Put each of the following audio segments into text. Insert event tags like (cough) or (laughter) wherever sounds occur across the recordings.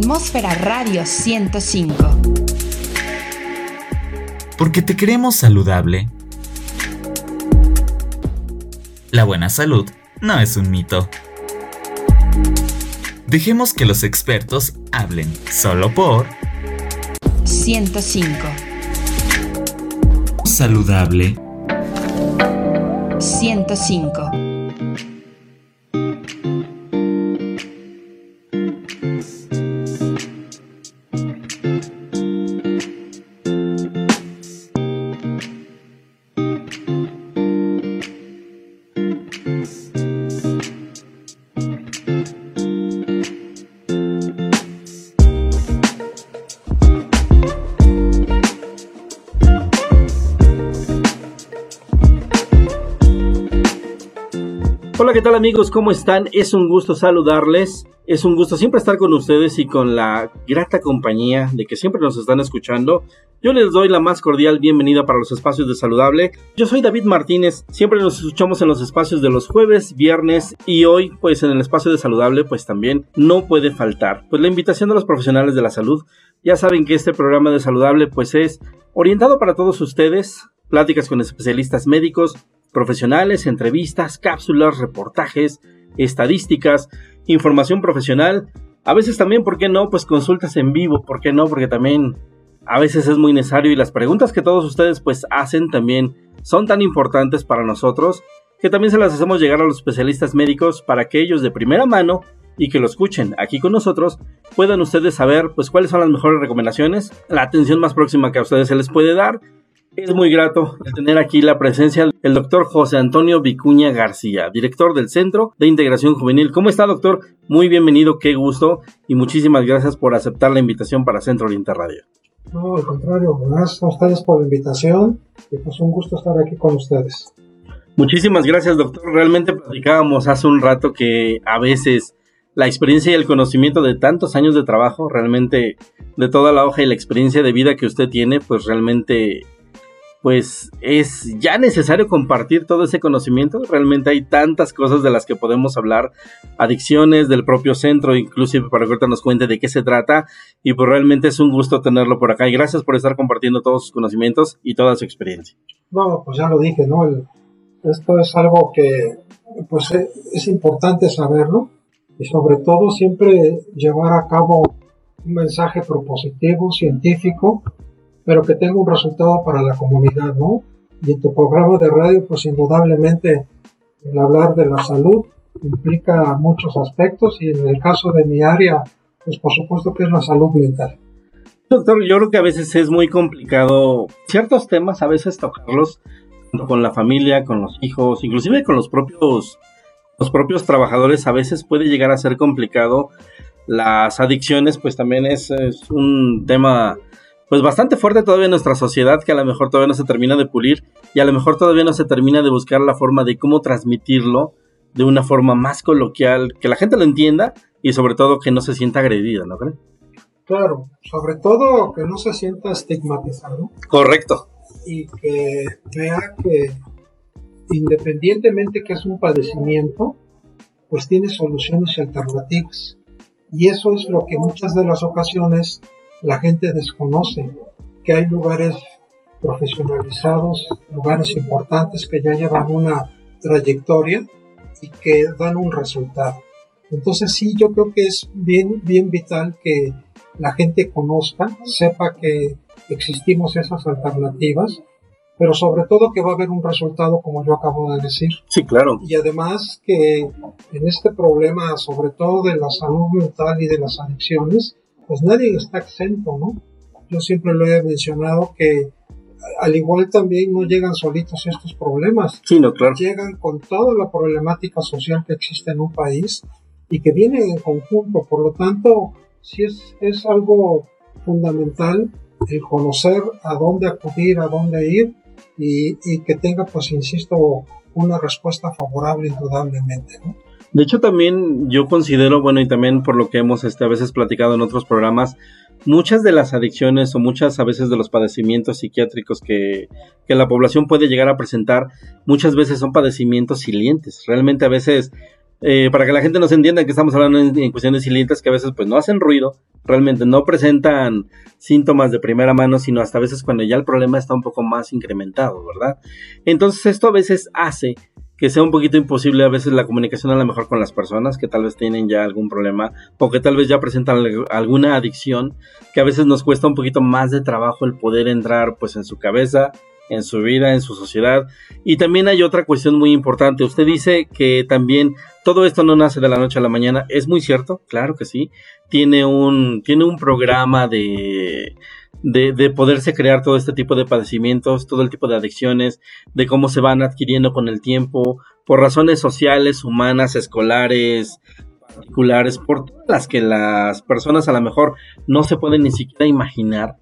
Atmósfera Radio 105. Porque te queremos saludable. La buena salud no es un mito. Dejemos que los expertos hablen solo por 105. Saludable 105. Hola, ¿qué tal amigos? ¿Cómo están? Es un gusto saludarles. Es un gusto siempre estar con ustedes y con la grata compañía de que siempre nos están escuchando. Yo les doy la más cordial bienvenida para los espacios de saludable. Yo soy David Martínez. Siempre nos escuchamos en los espacios de los jueves, viernes y hoy pues en el espacio de saludable pues también no puede faltar. Pues la invitación de los profesionales de la salud. Ya saben que este programa de saludable pues es orientado para todos ustedes. Pláticas con especialistas médicos, profesionales, entrevistas, cápsulas, reportajes, estadísticas, información profesional. A veces también, ¿por qué no? Pues consultas en vivo, ¿por qué no? Porque también a veces es muy necesario y las preguntas que todos ustedes pues hacen también son tan importantes para nosotros que también se las hacemos llegar a los especialistas médicos para que ellos de primera mano y que lo escuchen aquí con nosotros puedan ustedes saber pues cuáles son las mejores recomendaciones, la atención más próxima que a ustedes se les puede dar es muy grato tener aquí la presencia del doctor José Antonio Vicuña García, director del Centro de Integración Juvenil. ¿Cómo está, doctor? Muy bienvenido, qué gusto y muchísimas gracias por aceptar la invitación para Centro Oriente Radio. No, al contrario, gracias a ustedes por la invitación y pues un gusto estar aquí con ustedes. Muchísimas gracias, doctor. Realmente platicábamos hace un rato que a veces la experiencia y el conocimiento de tantos años de trabajo, realmente de toda la hoja y la experiencia de vida que usted tiene, pues realmente pues es ya necesario compartir todo ese conocimiento. Realmente hay tantas cosas de las que podemos hablar, adicciones del propio centro, inclusive para que ahorita nos cuente de qué se trata. Y pues realmente es un gusto tenerlo por acá. Y gracias por estar compartiendo todos sus conocimientos y toda su experiencia. No, pues ya lo dije, ¿no? esto es algo que pues e, es importante saberlo y sobre todo siempre llevar a cabo un mensaje propositivo, científico, pero que tenga un resultado para la comunidad, ¿no? Y en tu programa de radio, pues indudablemente el hablar de la salud implica muchos aspectos y en el caso de mi área, pues por supuesto que es la salud mental. Doctor, yo creo que a veces es muy complicado ciertos temas, a veces tocarlos con la familia, con los hijos, inclusive con los propios, los propios trabajadores, a veces puede llegar a ser complicado. Las adicciones, pues también es, es un tema pues bastante fuerte todavía en nuestra sociedad que a lo mejor todavía no se termina de pulir y a lo mejor todavía no se termina de buscar la forma de cómo transmitirlo de una forma más coloquial, que la gente lo entienda y sobre todo que no se sienta agredida, ¿no creen? Claro, sobre todo que no se sienta estigmatizado. Correcto. Y que vea que independientemente que es un padecimiento, pues tiene soluciones y alternativas. Y eso es lo que muchas de las ocasiones la gente desconoce que hay lugares profesionalizados, lugares importantes que ya llevan una trayectoria y que dan un resultado. Entonces sí, yo creo que es bien, bien vital que la gente conozca, sepa que existimos esas alternativas, pero sobre todo que va a haber un resultado como yo acabo de decir. Sí, claro. Y además que en este problema, sobre todo de la salud mental y de las adicciones, pues nadie está exento, ¿no? Yo siempre lo he mencionado que al igual también no llegan solitos estos problemas. Sí, no, claro. Llegan con toda la problemática social que existe en un país y que vienen en conjunto. Por lo tanto, sí es, es algo fundamental el conocer a dónde acudir, a dónde ir y, y que tenga, pues, insisto, una respuesta favorable indudablemente, ¿no? De hecho, también yo considero, bueno, y también por lo que hemos este, a veces platicado en otros programas, muchas de las adicciones o muchas a veces de los padecimientos psiquiátricos que, que, la población puede llegar a presentar, muchas veces son padecimientos silientes. Realmente a veces eh, para que la gente nos entienda que estamos hablando en, cuestiones cilindras que a veces pues no hacen ruido, realmente no presentan síntomas de primera mano, sino hasta a veces cuando ya el problema está un poco más incrementado, ¿verdad? Entonces esto a veces hace que sea un poquito imposible a veces la comunicación a lo mejor con las personas que tal vez tienen ya algún problema o que tal vez ya presentan alguna adicción, que a veces nos cuesta un poquito más de trabajo el poder entrar pues en su cabeza en su vida, en su sociedad. Y también hay otra cuestión muy importante. Usted dice que también todo esto no nace de la noche a la mañana. Es muy cierto, claro que sí. Tiene un, tiene un programa de, de, de, poderse crear todo este tipo de padecimientos, todo el tipo de adicciones, de cómo se van adquiriendo con el tiempo, por razones sociales, humanas, escolares, particulares, por todas las que las personas a lo mejor no se pueden ni siquiera imaginar.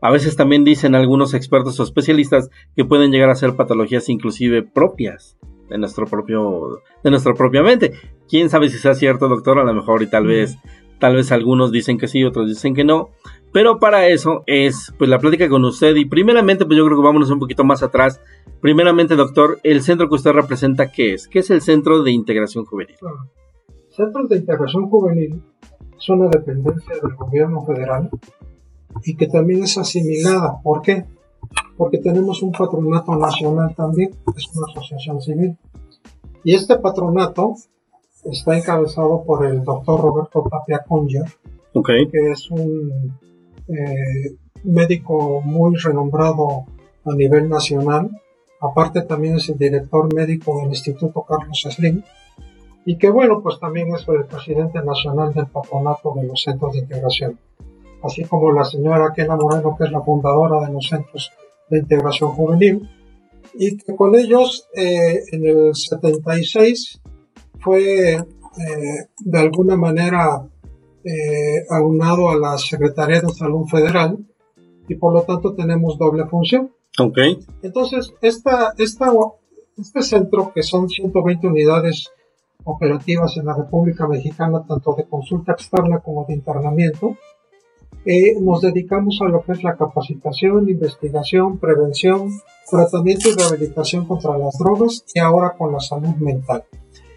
A veces también dicen algunos expertos o especialistas que pueden llegar a ser patologías inclusive propias de nuestro propio de nuestra propia mente. Quién sabe si sea cierto, doctor, a lo mejor y tal vez tal vez algunos dicen que sí, otros dicen que no, pero para eso es pues la plática con usted y primeramente pues yo creo que vámonos un poquito más atrás. Primeramente, doctor, el centro que usted representa ¿qué es? ¿Qué es el Centro de Integración Juvenil? Centros de Integración Juvenil es una dependencia del gobierno federal y que también es asimilada. ¿Por qué? Porque tenemos un patronato nacional también, es una asociación civil. Y este patronato está encabezado por el doctor Roberto Tapia Conger, que es un eh, médico muy renombrado a nivel nacional. Aparte también es el director médico del Instituto Carlos Slim. Y que bueno, pues también es el presidente nacional del patronato de los centros de integración así como la señora Kena Moreno, que es la fundadora de los centros de integración juvenil, y que con ellos eh, en el 76 fue eh, de alguna manera eh, aunado a la Secretaría de Salud Federal y por lo tanto tenemos doble función. Ok. Entonces, esta, esta, este centro, que son 120 unidades operativas en la República Mexicana, tanto de consulta externa como de internamiento, eh, nos dedicamos a lo que es la capacitación, investigación, prevención, tratamiento y rehabilitación contra las drogas y ahora con la salud mental.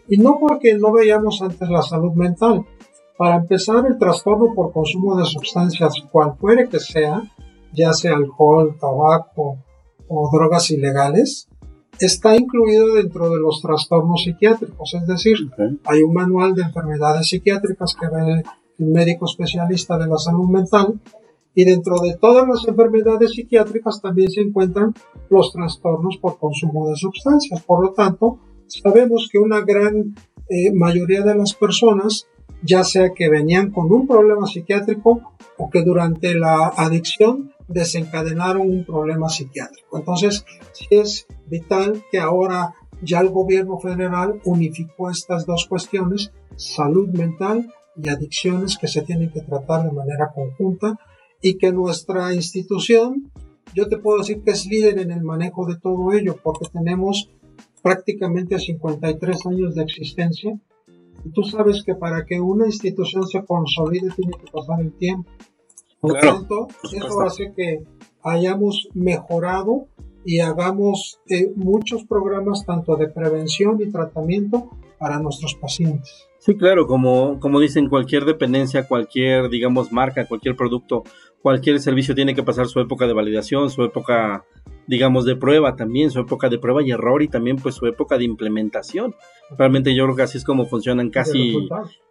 Y no porque no veíamos antes la salud mental. Para empezar, el trastorno por consumo de sustancias, cual fuere que sea, ya sea alcohol, tabaco o drogas ilegales, está incluido dentro de los trastornos psiquiátricos. Es decir, hay un manual de enfermedades psiquiátricas que ve médico especialista de la salud mental, y dentro de todas las enfermedades psiquiátricas también se encuentran los trastornos por consumo de sustancias. Por lo tanto, sabemos que una gran eh, mayoría de las personas, ya sea que venían con un problema psiquiátrico o que durante la adicción desencadenaron un problema psiquiátrico. Entonces, es vital que ahora ya el gobierno federal unificó estas dos cuestiones, salud mental y adicciones que se tienen que tratar de manera conjunta y que nuestra institución, yo te puedo decir que es líder en el manejo de todo ello, porque tenemos prácticamente 53 años de existencia y tú sabes que para que una institución se consolide tiene que pasar el tiempo. Por lo tanto, eso hace que hayamos mejorado y hagamos eh, muchos programas tanto de prevención y tratamiento para nuestros pacientes. Sí, claro, como, como dicen, cualquier dependencia, cualquier, digamos, marca, cualquier producto, cualquier servicio tiene que pasar su época de validación, su época, digamos, de prueba también, su época de prueba y error y también pues su época de implementación. Realmente yo creo que así es como funcionan casi...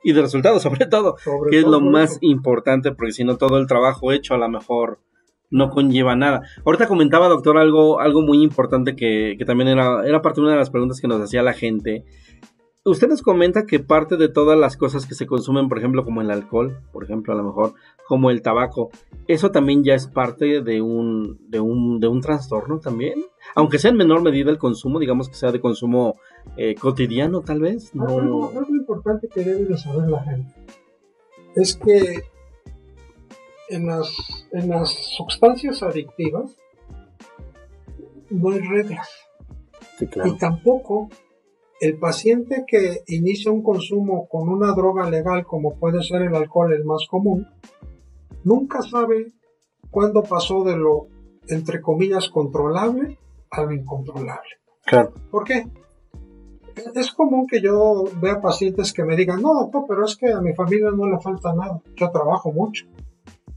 y de resultados, (laughs) sobre todo, que es lo más importante, porque si no todo el trabajo hecho a lo mejor no conlleva nada. Ahorita comentaba, doctor, algo, algo muy importante que, que también era, era parte de una de las preguntas que nos hacía la gente usted nos comenta que parte de todas las cosas que se consumen, por ejemplo, como el alcohol, por ejemplo, a lo mejor, como el tabaco, eso también ya es parte de un, de un, de un trastorno también. Aunque sea en menor medida el consumo, digamos que sea de consumo eh, cotidiano, tal vez. No... Algo, importante que debe de saber la gente es que en las, en las sustancias adictivas no hay reglas. Y tampoco el paciente que inicia un consumo con una droga legal como puede ser el alcohol, el más común, nunca sabe cuándo pasó de lo, entre comillas, controlable a lo incontrolable. Claro. ¿Por qué? Es común que yo vea pacientes que me digan, no, doctor, pero es que a mi familia no le falta nada. Yo trabajo mucho.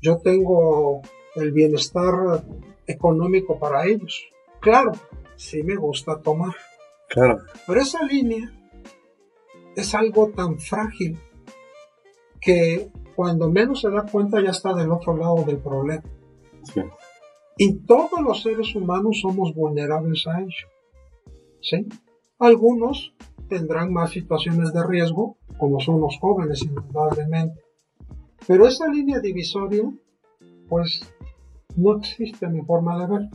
Yo tengo el bienestar económico para ellos. Claro, sí me gusta tomar. Claro. Pero esa línea es algo tan frágil que cuando menos se da cuenta ya está del otro lado del problema. Sí. Y todos los seres humanos somos vulnerables a ello. ¿Sí? Algunos tendrán más situaciones de riesgo, como son los jóvenes, indudablemente. Pero esa línea divisoria, pues, no existe en mi forma de ver.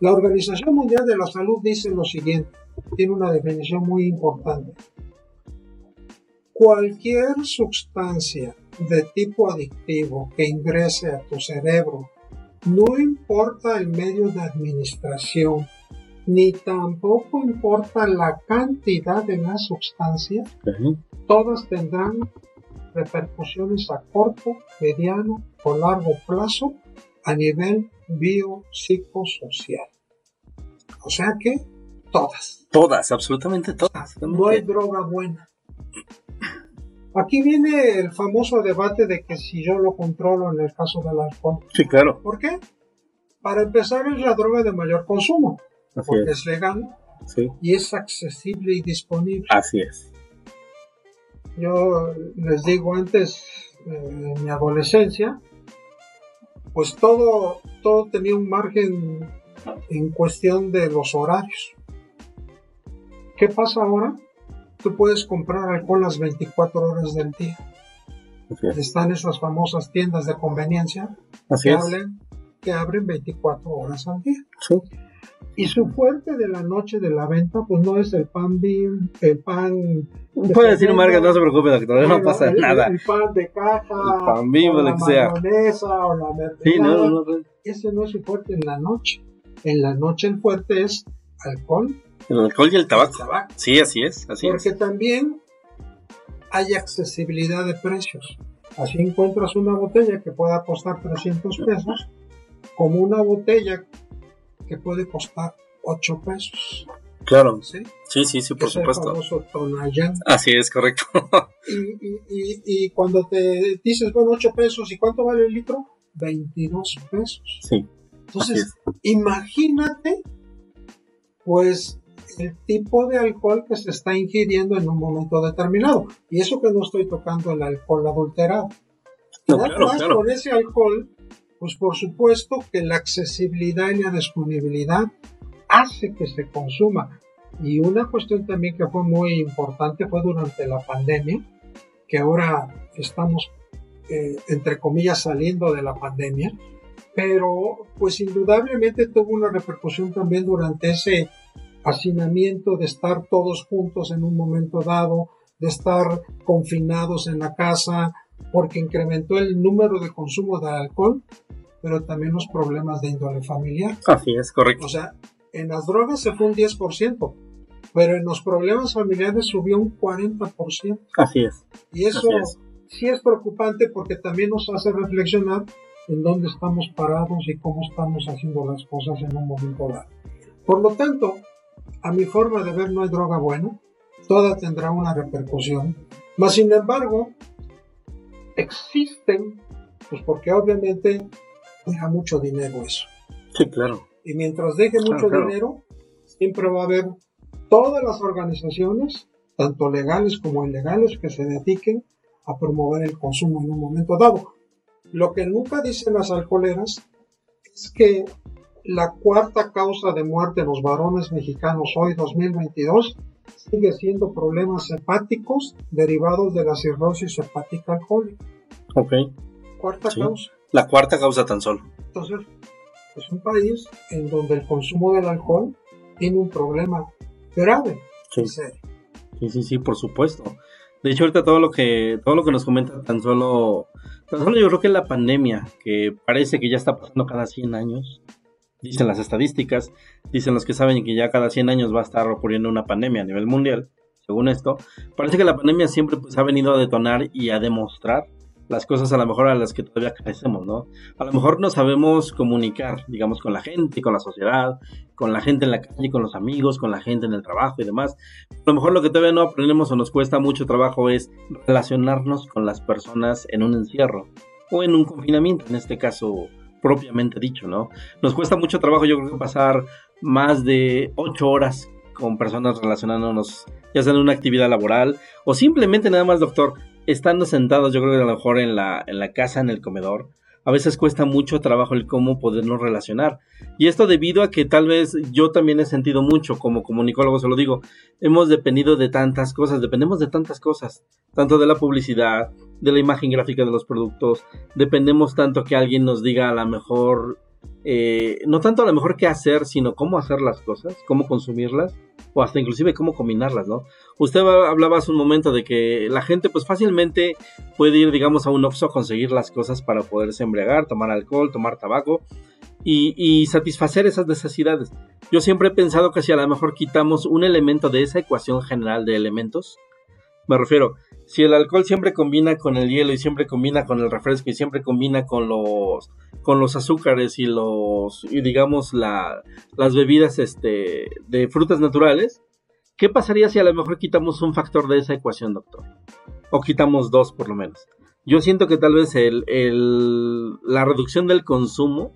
La Organización Mundial de la Salud dice lo siguiente, tiene una definición muy importante. Cualquier sustancia de tipo adictivo que ingrese a tu cerebro, no importa el medio de administración, ni tampoco importa la cantidad de la sustancia, todas tendrán repercusiones a corto, mediano o largo plazo a nivel biopsicosocial. O sea que todas. Todas, absolutamente todas. No hay droga buena. Aquí viene el famoso debate de que si yo lo controlo en el caso del alcohol. Sí, claro. ¿Por qué? Para empezar es la droga de mayor consumo, Así porque es. es legal Sí. y es accesible y disponible. Así es. Yo les digo antes, eh, en mi adolescencia, pues todo, todo tenía un margen en cuestión de los horarios. ¿Qué pasa ahora? Tú puedes comprar alcohol las 24 horas del día. Es. Están esas famosas tiendas de conveniencia Así que, hablen- que abren 24 horas al día. Sí. Y su fuerte de la noche de la venta, pues no es el pan bim, el pan. de Puede decir marca, fermento, no se preocupe, doctor, no pasa el, nada. El pan de caja, El pan Bimbo, o lo la que sea. mayonesa, o la Sí, no, mermelada. no, no. Ese no es su fuerte en la noche. En la noche el fuerte es alcohol El alcohol y el tabaco. tabaco. Sí, así es, así Porque es. también hay accesibilidad de precios. Así encuentras una botella que pueda costar 300 pesos, como una botella que puede costar 8 pesos. Claro. ¿sí? Sí, sí, sí, por Es el supuesto. famoso Tonayán. Así es, correcto. (laughs) Y, y, y, y cuando te dices, bueno, 8 pesos, ¿y cuánto vale el litro? 22 pesos. Sí, Entonces, es. imagínate, pues, el tipo de alcohol que se está ingiriendo en un momento determinado. Y eso que no estoy tocando el alcohol adulterado. No, Nada claro, más claro. con ese alcohol, pues por supuesto que la accesibilidad y la disponibilidad hace que se consuma. Y una cuestión también que fue muy importante fue durante la pandemia, que ahora estamos, eh, entre comillas, saliendo de la pandemia, pero pues indudablemente tuvo una repercusión también durante ese hacinamiento de estar todos juntos en un momento dado, de estar confinados en la casa, porque incrementó el número de consumo de alcohol, pero también los problemas de índole familiar. Así es, correcto. O sea, en las drogas se fue un 10%, pero en los problemas familiares subió un 40%. Así es. Y eso es. sí es preocupante porque también nos hace reflexionar en dónde estamos parados y cómo estamos haciendo las cosas en un momento dado. Por lo tanto, a mi forma de ver no hay droga buena, toda tendrá una repercusión, mas sin embargo, existen, pues porque obviamente deja mucho dinero eso. Sí, claro. Y mientras deje Claro, mucho claro. dinero, siempre va a haber todas las organizaciones, tanto legales como ilegales, que se dediquen a promover el consumo en un momento dado. Lo que nunca dicen las alcoholeras es que la cuarta causa de muerte en los varones mexicanos hoy 2022 sigue siendo problemas hepáticos derivados de la cirrosis hepática alcohólica. Ok. Cuarta Sí. causa. La cuarta causa tan solo. Entonces, es un país en donde el consumo del alcohol tiene un problema grave. Sí. serio. Sí, sí, sí, por supuesto. De hecho, ahorita todo lo que todo lo que nos comenta tan solo tan solo yo creo que la pandemia, que parece que ya está pasando cada 100 años, dicen las estadísticas, dicen los que saben que ya cada 100 años va a estar ocurriendo una pandemia a nivel mundial, según esto, parece que la pandemia siempre pues ha venido a detonar y a demostrar las cosas a lo mejor a las que todavía carecemos, ¿no? A lo mejor no sabemos comunicar, digamos, con la gente, con la sociedad, con la gente en la calle, con los amigos, con la gente en el trabajo y demás. A lo mejor lo que todavía no aprendemos o nos cuesta mucho trabajo es relacionarnos con las personas en un encierro o en un confinamiento, en este caso propiamente dicho, ¿no? Nos cuesta mucho trabajo, yo creo que pasar más de ocho horas con personas relacionándonos, ya sea en una actividad laboral o simplemente nada más, doctor, estando sentados, yo creo que a lo mejor en la, en la casa, en el comedor, a veces cuesta mucho trabajo el cómo podernos relacionar. Y esto debido a que tal vez yo también he sentido mucho, como comunicólogo se lo digo, hemos dependido de tantas cosas, dependemos de tantas cosas, tanto de la publicidad, de la imagen gráfica de los productos, dependemos tanto que alguien nos diga a lo mejor eh, no tanto a lo mejor qué hacer, sino cómo hacer las cosas, cómo consumirlas, o hasta inclusive cómo combinarlas, ¿no? Usted hablaba hace un momento de que la gente pues fácilmente puede ir, digamos, a un Oxxo a conseguir las cosas para poderse embriagar, tomar alcohol, tomar tabaco y, y satisfacer esas necesidades. Yo siempre he pensado que si a lo mejor quitamos un elemento de esa ecuación general de elementos, me refiero, si el alcohol siempre combina con el hielo y siempre combina con el refresco y siempre combina con los con los azúcares y los y digamos la, las bebidas este de frutas naturales, ¿qué pasaría si a lo mejor quitamos un factor de esa ecuación, doctor? O quitamos dos por lo menos. Yo siento que tal vez el, el, la reducción del consumo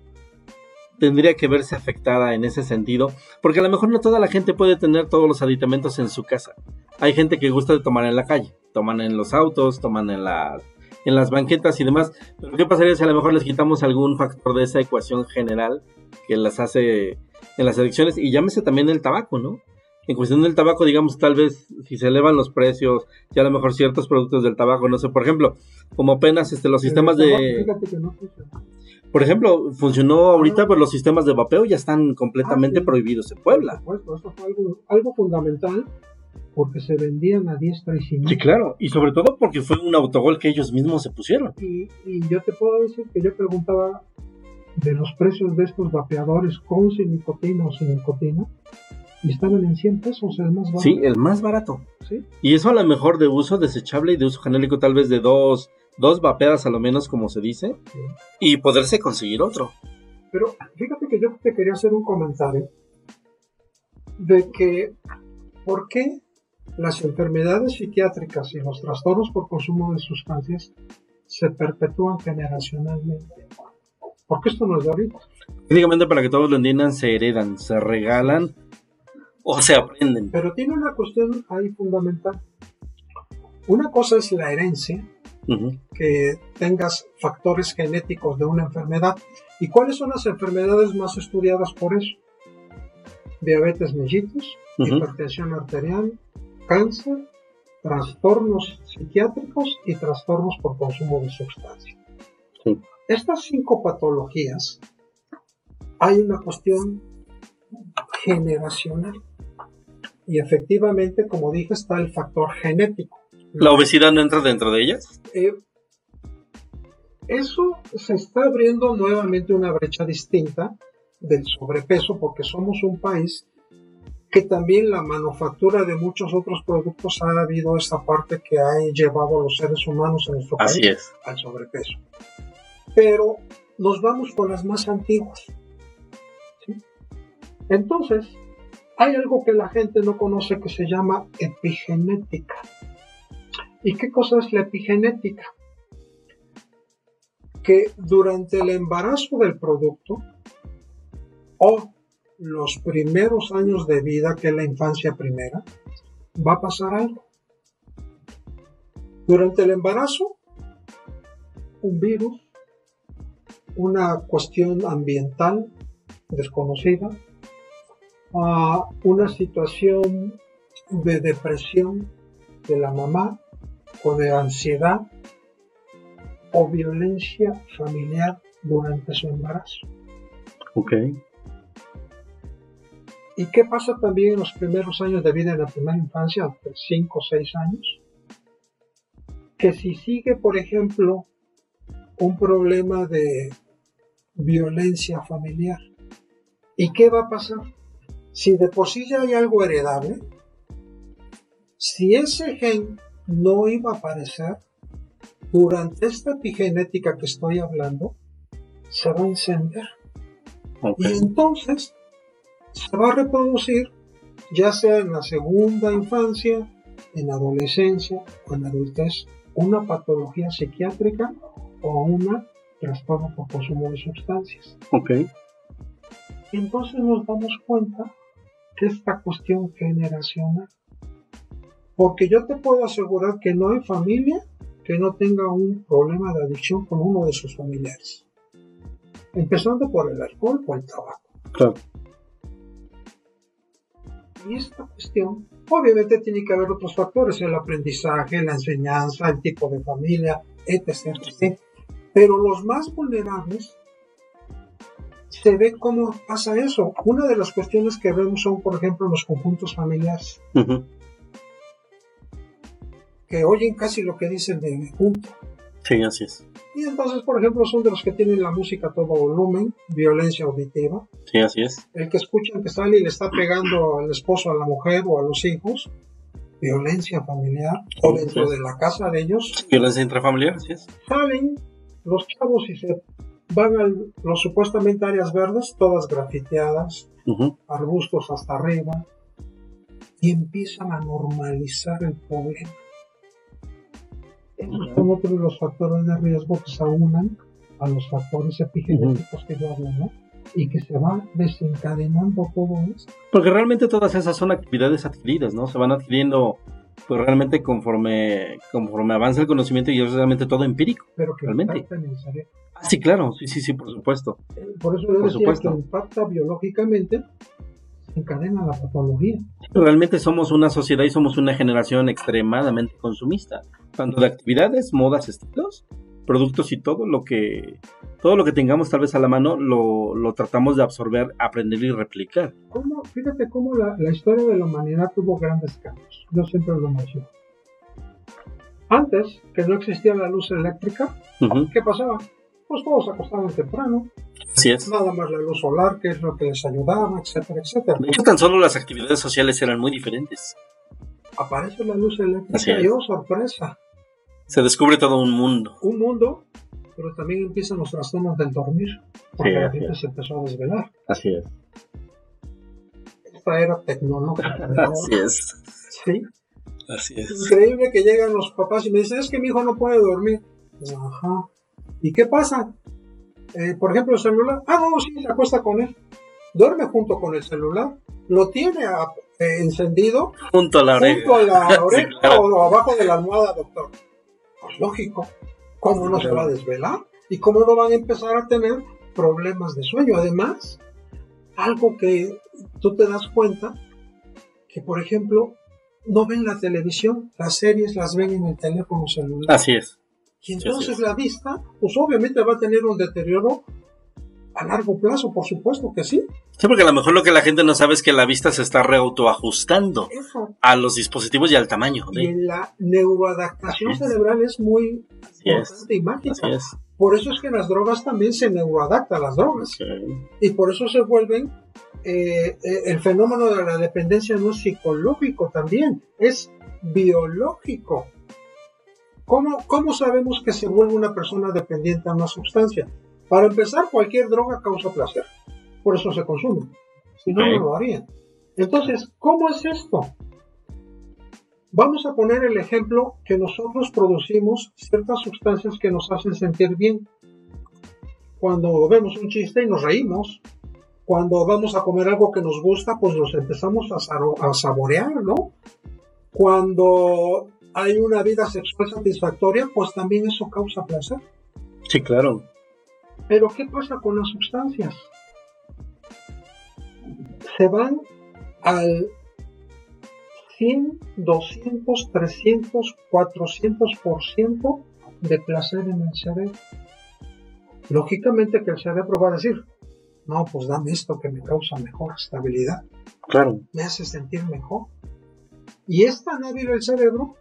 tendría que verse afectada en ese sentido, porque a lo mejor no toda la gente puede tener todos los aditamentos en su casa. Hay gente que gusta de tomar en la calle, toman en los autos, toman en las en las banquetas y demás. Pero ¿qué pasaría si a lo mejor les quitamos algún factor de esa ecuación general que las hace en las elecciones? Y llámese también el tabaco, ¿no? En cuestión del tabaco, digamos, tal vez si se elevan los precios, ya a lo mejor ciertos productos del tabaco, no sé, por ejemplo, como apenas este, los sistemas de... Por ejemplo, funcionó ahorita, pues los sistemas de vapeo ya están completamente Ah, sí. prohibidos en Puebla. Por supuesto, eso fue algo, algo fundamental porque se vendían a diestra y Sí, siniestra. claro, y sobre todo porque fue un autogol que ellos mismos se pusieron. Y, y yo te puedo decir que yo preguntaba de los precios de estos vapeadores con sin nicotina o sin nicotina y estaban en 100 pesos, el más barato. Sí, el más barato. ¿sí? Y eso a lo mejor de uso desechable y de uso genérico tal vez de dos, dos vapeadas a lo menos como se dice, Sí. y poderse conseguir otro. Pero fíjate que yo te quería hacer un comentario de que por qué las enfermedades psiquiátricas y los trastornos por consumo de sustancias se perpetúan generacionalmente. Porque esto no es de ahorita. Técnicamente para que todos lo entiendan, se heredan, se regalan o se aprenden. Pero tiene una cuestión ahí fundamental. Una cosa es la herencia, Que tengas factores genéticos de una enfermedad. ¿Y cuáles son las enfermedades más estudiadas por eso? Diabetes mellitus, hipertensión arterial, cáncer, trastornos psiquiátricos y trastornos por consumo de sustancias. Sí. Estas cinco patologías hay una cuestión generacional. Y efectivamente, como dije, está el factor genético. ¿La obesidad no entra dentro de ellas? Eh, eso se está abriendo nuevamente una brecha distinta del sobrepeso porque somos un país que también la manufactura de muchos otros productos ha habido esta parte que ha llevado a los seres humanos en nuestro Así país es. al sobrepeso. Pero nos vamos con las más antiguas. ¿sí? Entonces, hay algo que la gente no conoce que se llama epigenética. ¿Y qué cosa es la epigenética? Que durante el embarazo del producto o los primeros años de vida, que es la infancia primera, va a pasar algo. Durante el embarazo, un virus, una cuestión ambiental desconocida, a una situación de depresión de la mamá o de ansiedad o violencia familiar durante su embarazo. Ok. ¿Y qué pasa también en los primeros años de vida en la primera infancia, 5 o 6 años? Que si sigue, por ejemplo, un problema de violencia familiar, ¿y qué va a pasar? Si de por sí ya hay algo heredable, si ese gen no iba a aparecer, durante esta epigenética que estoy hablando, se va a encender. Y entonces se va a reproducir ya sea en la segunda infancia, en adolescencia o en adultez, una patología psiquiátrica o una trastorno por consumo de sustancias. Ok. Entonces nos damos cuenta que esta cuestión generacional, porque yo te puedo asegurar que no hay familia que no tenga un problema de adicción con uno de sus familiares, empezando por el alcohol o el tabaco. Claro. Y esta cuestión, obviamente tiene que haber otros factores, el aprendizaje, la enseñanza, el tipo de familia, etc. etc. Pero los más vulnerables, se ve cómo pasa eso. Una de las cuestiones que vemos son, por ejemplo, los conjuntos familiares, Ujú. Que oyen casi lo que dicen de junto. Sí, así es. Y entonces, por ejemplo, son de los que tienen la música a todo volumen, violencia auditiva, Sí, así es. el que escuchan que sale y le está pegando al esposo, a la mujer o a los hijos, violencia familiar, o Sí, dentro sí. de la casa de ellos, Violencia intrafamiliar, así es. salen los chavos y se van a los supuestamente áreas verdes, todas grafiteadas, Ujú. arbustos hasta arriba, y empiezan a normalizar el problema. Otros de los factores de riesgo que se aunan a los factores epigenéticos que yo hablo, ¿no? Y que se va desencadenando todo esto. Porque realmente todas esas son actividades adquiridas, ¿no? Se van adquiriendo, pues realmente conforme, conforme avanza el conocimiento y es realmente todo empírico. pero que Realmente. impactan en el cerebro. Ah, sí, claro, sí, sí, sí, por supuesto. Eh, Por eso yo Por decía supuesto. que impacta biológicamente, se encadena la patología. Realmente somos una sociedad y somos una generación extremadamente consumista, tanto de actividades, modas, estilos, productos y todo lo que todo lo que tengamos tal vez a la mano lo, lo tratamos de absorber, aprender y replicar. ¿Cómo? Fíjate cómo la, la historia de la humanidad tuvo grandes cambios. Yo siempre lo menciono. Antes, que no existía la luz eléctrica, Ujú, ¿qué pasaba? Pues todos se acostaban temprano, Así es. nada más la luz solar, que es lo que les ayudaba, etcétera, etcétera. De hecho, tan solo las actividades sociales eran muy diferentes. Aparece la luz eléctrica y oh, sorpresa, Se descubre todo un mundo. un mundo, pero también empiezan los trastornos del dormir, porque Sí, la gente es. se empezó a desvelar. Así es. Esta era tecnológica. (laughs) Así es. Sí. Así es. Increíble que llegan los papás y me dicen, es que mi hijo no puede dormir. Ajá. ¿Y qué pasa? Eh, por ejemplo, el celular. Ah, no, sí, se acuesta con él. Duerme junto con el celular. Lo tiene a- eh, encendido Junto a la oreja. junto a la (laughs) Sí, oreja claro. o abajo de la almohada, doctor. Pues lógico. ¿Cómo no se va a desvelar? ¿Y cómo no van a empezar a tener problemas de sueño? Además, algo que tú te das cuenta, que por ejemplo, no ven la televisión, las series las ven en el teléfono celular. Así es. Y sí, entonces es. la vista, pues obviamente va a tener un deterioro a largo plazo, por supuesto que sí. Sí, porque a lo mejor lo que la gente no sabe es que la vista se está reautoajustando a los dispositivos y al tamaño. Y de- en la neuroadaptación Así es. cerebral es muy Así es. importante y mágica. Es. Por eso es que las drogas también se neuroadaptan las drogas. Sí. Y por eso se vuelven, eh, eh, el fenómeno de la dependencia no es psicológico también, es biológico. ¿Cómo, ¿Cómo sabemos que se vuelve una persona dependiente a una sustancia? Para empezar, cualquier droga causa placer. Por eso se consume. Si no, no lo harían. Entonces, ¿cómo es esto? Vamos a poner el ejemplo que nosotros producimos ciertas sustancias que nos hacen sentir bien. Cuando vemos un chiste y nos reímos. Cuando vamos a comer algo que nos gusta, pues los empezamos a saborear, ¿no? Cuando hay una vida sexual satisfactoria, pues también eso causa placer. Sí, claro. Pero ¿qué pasa con las sustancias? Se van al 100, 200, 300, 400% de placer en el cerebro. Lógicamente que el cerebro va a decir, no, pues dame esto que me causa mejor estabilidad, Claro. me hace sentir mejor. Y es tan hábil el cerebro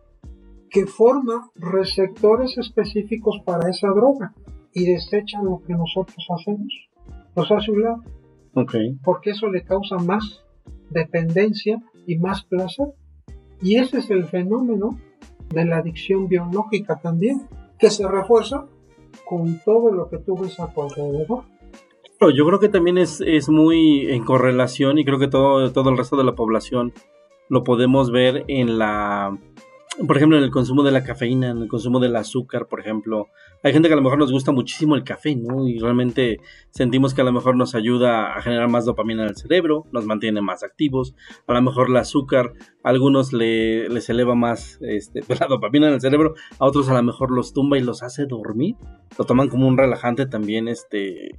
que forma receptores específicos para esa droga y desecha lo que nosotros hacemos. Los hace un lado, Ok. porque eso le causa más dependencia y más placer. Y ese es el fenómeno de la adicción biológica también. que se refuerza con todo lo que tú ves a tu alrededor. Yo creo que también es, es muy en correlación y creo que todo, todo el resto de la población lo podemos ver en la, por ejemplo, en el consumo de la cafeína, en el consumo del azúcar, por ejemplo. Hay gente que a lo mejor nos gusta muchísimo el café, ¿no? Y realmente sentimos que a lo mejor nos ayuda a generar más dopamina en el cerebro, nos mantiene más activos. A lo mejor el azúcar a algunos le, les eleva más este, (laughs) la dopamina en el cerebro, a otros a lo mejor los tumba y los hace dormir. Lo toman como un relajante también, este,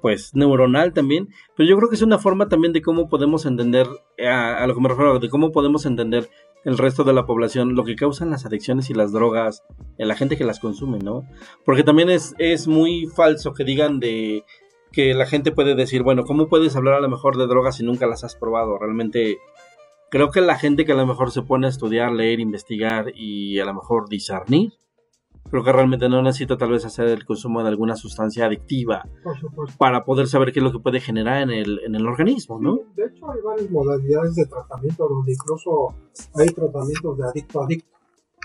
pues neuronal también, pero yo creo que es una forma también de cómo podemos entender, a, a, lo que me refiero, de cómo podemos entender el resto de la población, lo que causan las adicciones y las drogas, en la gente que las consume, ¿no? Porque también es, es muy falso que digan de que la gente puede decir, bueno, ¿cómo puedes hablar a lo mejor de drogas si nunca las has probado? Realmente creo que la gente que a lo mejor se pone a estudiar, leer, investigar y a lo mejor discernir, creo que realmente no necesita tal vez hacer el consumo de alguna sustancia adictiva para poder saber qué es lo que puede generar en el, en el organismo, ¿no? Sí, de hecho, hay varias modalidades de tratamiento donde incluso hay tratamientos de adicto a adicto.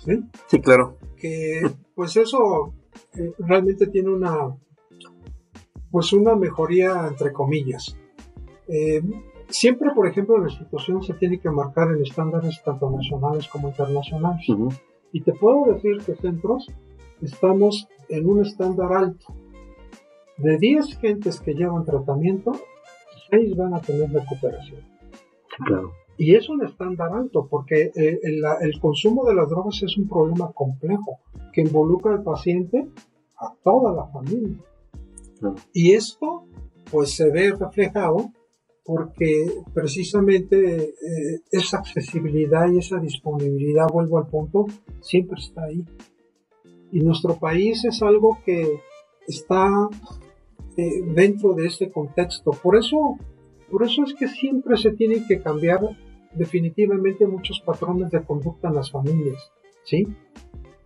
¿sí? Sí, claro. Que pues eso eh, realmente tiene una pues una mejoría entre comillas. Eh, siempre, por ejemplo, la institución se tiene que marcar en estándares tanto nacionales como internacionales. Uh -huh. Y te puedo decir que centros estamos en un estándar alto. De 10 gentes que llevan tratamiento, 6 van a tener recuperación. Claro. Y es un estándar alto porque eh, el, el, consumo de las drogas es un problema complejo que involucra al paciente a toda la familia. Claro. Y esto pues se ve reflejado porque precisamente eh, esa accesibilidad y esa disponibilidad, vuelvo al punto, siempre está ahí. Y nuestro país es algo que está eh, dentro de este contexto. Por eso, por eso es que siempre se tienen que cambiar definitivamente muchos patrones de conducta en las familias, ¿sí?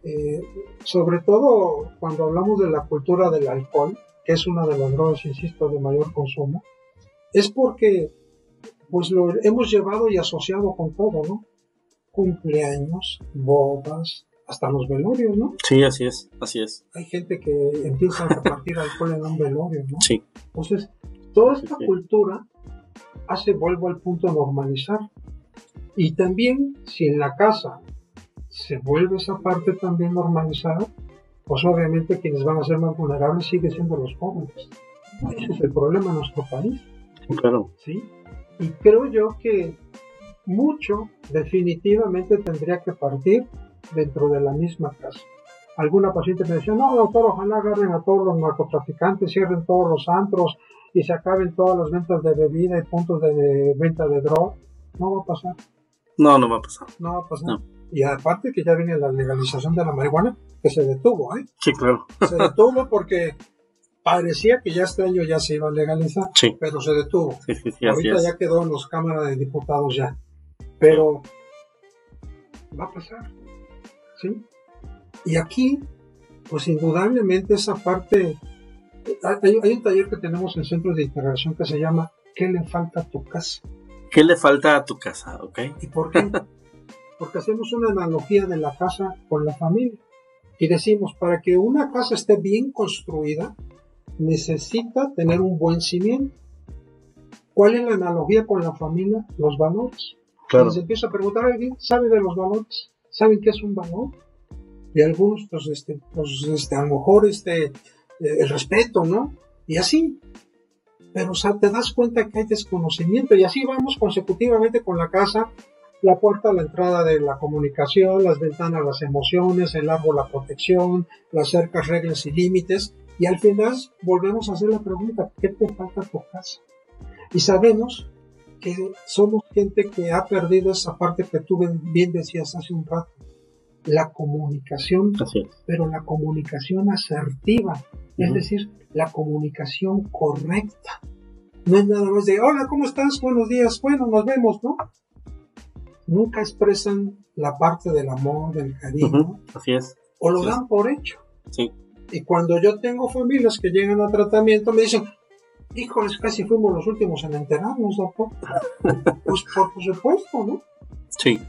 Eh, sobre todo cuando hablamos de la cultura del alcohol, que es una de las drogas, insisto, de mayor consumo, es porque pues lo hemos llevado y asociado con todo, ¿no? Cumpleaños, bodas, hasta los velorios, ¿no? Sí, así es, así es. Hay gente que empieza a repartir alcohol en un velorio, ¿no? Sí. Entonces, toda esta sí, sí. cultura hace, vuelvo al punto, normalizar. Y también, si en la casa se vuelve esa parte también normalizada, pues obviamente quienes van a ser más vulnerables siguen siendo los jóvenes. Ese es el problema en nuestro país. Claro. ¿Sí? Y creo yo que mucho definitivamente tendría que partir dentro de la misma casa. Alguna paciente me decía, no, doctor, ojalá agarren a todos los narcotraficantes, cierren todos los antros y se acaben todas las ventas de bebida y puntos de, venta de droga. No va a pasar. No, no va a pasar. No va a pasar. No. Y aparte que ya viene la legalización de la marihuana, que se detuvo, ¿eh? Sí, claro. Se detuvo porque parecía que ya este año ya se iba a legalizar, sí. pero se detuvo. Sí, sí, Ahorita ya quedó en los cámaras de diputados ya. Pero va a pasar. ¿Sí? Y aquí, pues indudablemente esa parte, hay, hay, un taller que tenemos en centros de integración que se llama ¿Qué le falta a tu casa? ¿Qué le falta a tu casa? ¿Ok? ¿Y por qué? (laughs) Porque hacemos una analogía de la casa con la familia. Y decimos, para que una casa esté bien construida, necesita tener un buen cimiento. ¿Cuál es la analogía con la familia? Los valores. Claro. Se empieza a preguntar a alguien, ¿sabe de los valores? ¿Saben qué es un valor? Y algunos, pues, este, pues, este, a lo mejor, este, eh, el respeto, ¿no? Y así. Pero, o sea, te das cuenta que hay desconocimiento. Y así vamos consecutivamente con la casa, la puerta, la entrada de la comunicación, las ventanas, las emociones, el árbol, la protección, las cercas, reglas y límites. Y al final volvemos a hacer la pregunta, ¿qué te falta tu casa? Y sabemos que somos gente que ha perdido esa parte que tú bien decías hace un rato, la comunicación, pero la comunicación asertiva, uh -huh. es decir, la comunicación correcta. No es nada más de, hola, ¿cómo estás? Buenos días, bueno, nos vemos, ¿no? Nunca expresan la parte del amor, del cariño. Uh -huh. Así es. O lo Así dan es. por hecho. Sí. Y cuando yo tengo familias que llegan a tratamiento, me dicen, híjoles, casi fuimos los últimos en enterarnos, doctor. (laughs) pues por supuesto, ¿no? Sí.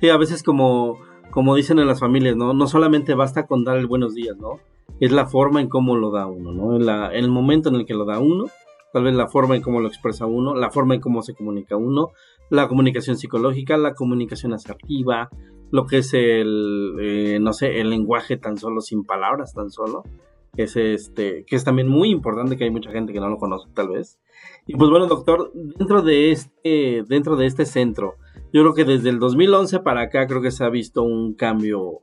Sí, a veces como, como dicen en las familias, ¿no? No solamente basta con dar el buenos días, ¿no? Es la forma en cómo lo da uno, ¿no? La, en el momento en el que lo da uno, tal vez la forma en cómo lo expresa uno, la forma en cómo se comunica uno, la comunicación psicológica, la comunicación asertiva, lo que es el, eh, no sé, el lenguaje tan solo sin palabras, tan solo, que es, este, que es también muy importante, que hay mucha gente que no lo conoce tal vez. Y pues bueno, doctor, dentro de este, dentro de este centro, yo creo que desde el 2011 para acá creo que se ha visto un cambio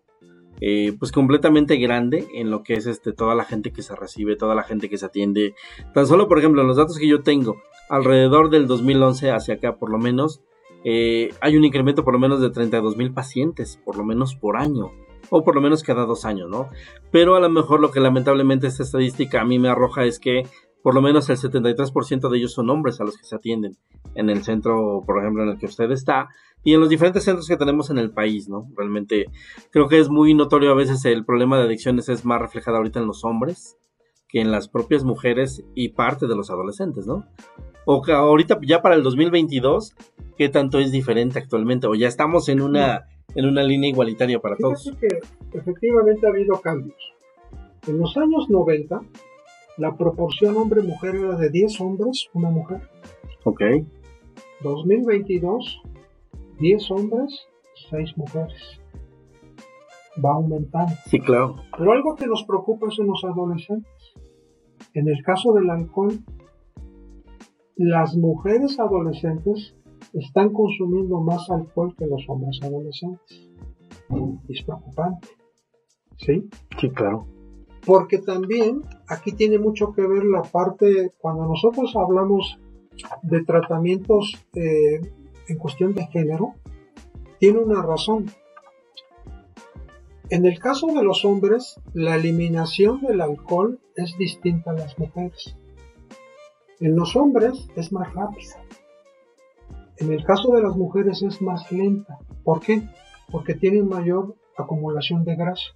eh, pues completamente grande en lo que es este, toda la gente que se recibe, toda la gente que se atiende. Tan solo, por ejemplo, los datos que yo tengo, alrededor del 2011 hacia acá por lo menos, eh, hay un incremento por lo menos de 32 mil pacientes, por lo menos por año, o por lo menos cada dos años, ¿no? Pero a lo mejor lo que lamentablemente esta estadística a mí me arroja es que por lo menos el 73% de ellos son hombres a los que se atienden en el centro, por ejemplo, en el que usted está, y en los diferentes centros que tenemos en el país, ¿no? Realmente creo que es muy notorio a veces el problema de adicciones es más reflejado ahorita en los hombres que en las propias mujeres y parte de los adolescentes, ¿no? O que ahorita ya para el 2022, ¿qué tanto es diferente actualmente? ¿O ya estamos en una, en una línea igualitaria para todos? que efectivamente ha habido cambios. En los años 90, la proporción hombre-mujer era de 10 hombres, una mujer. Ok. 2022, 10 hombres, 6 mujeres. Va aumentando. Sí, claro. Pero algo que nos preocupa es en los adolescentes. En el caso del alcohol, las mujeres adolescentes están consumiendo más alcohol que los hombres adolescentes. Es preocupante. ¿Sí? Sí, claro. Porque también aquí tiene mucho que ver la parte, cuando nosotros hablamos de tratamientos eh, en cuestión de género, tiene una razón. En el caso de los hombres, la eliminación del alcohol es distinta a las mujeres. En los hombres es más rápida. En el caso de las mujeres es más lenta. ¿Por qué? Porque tienen mayor acumulación de grasa.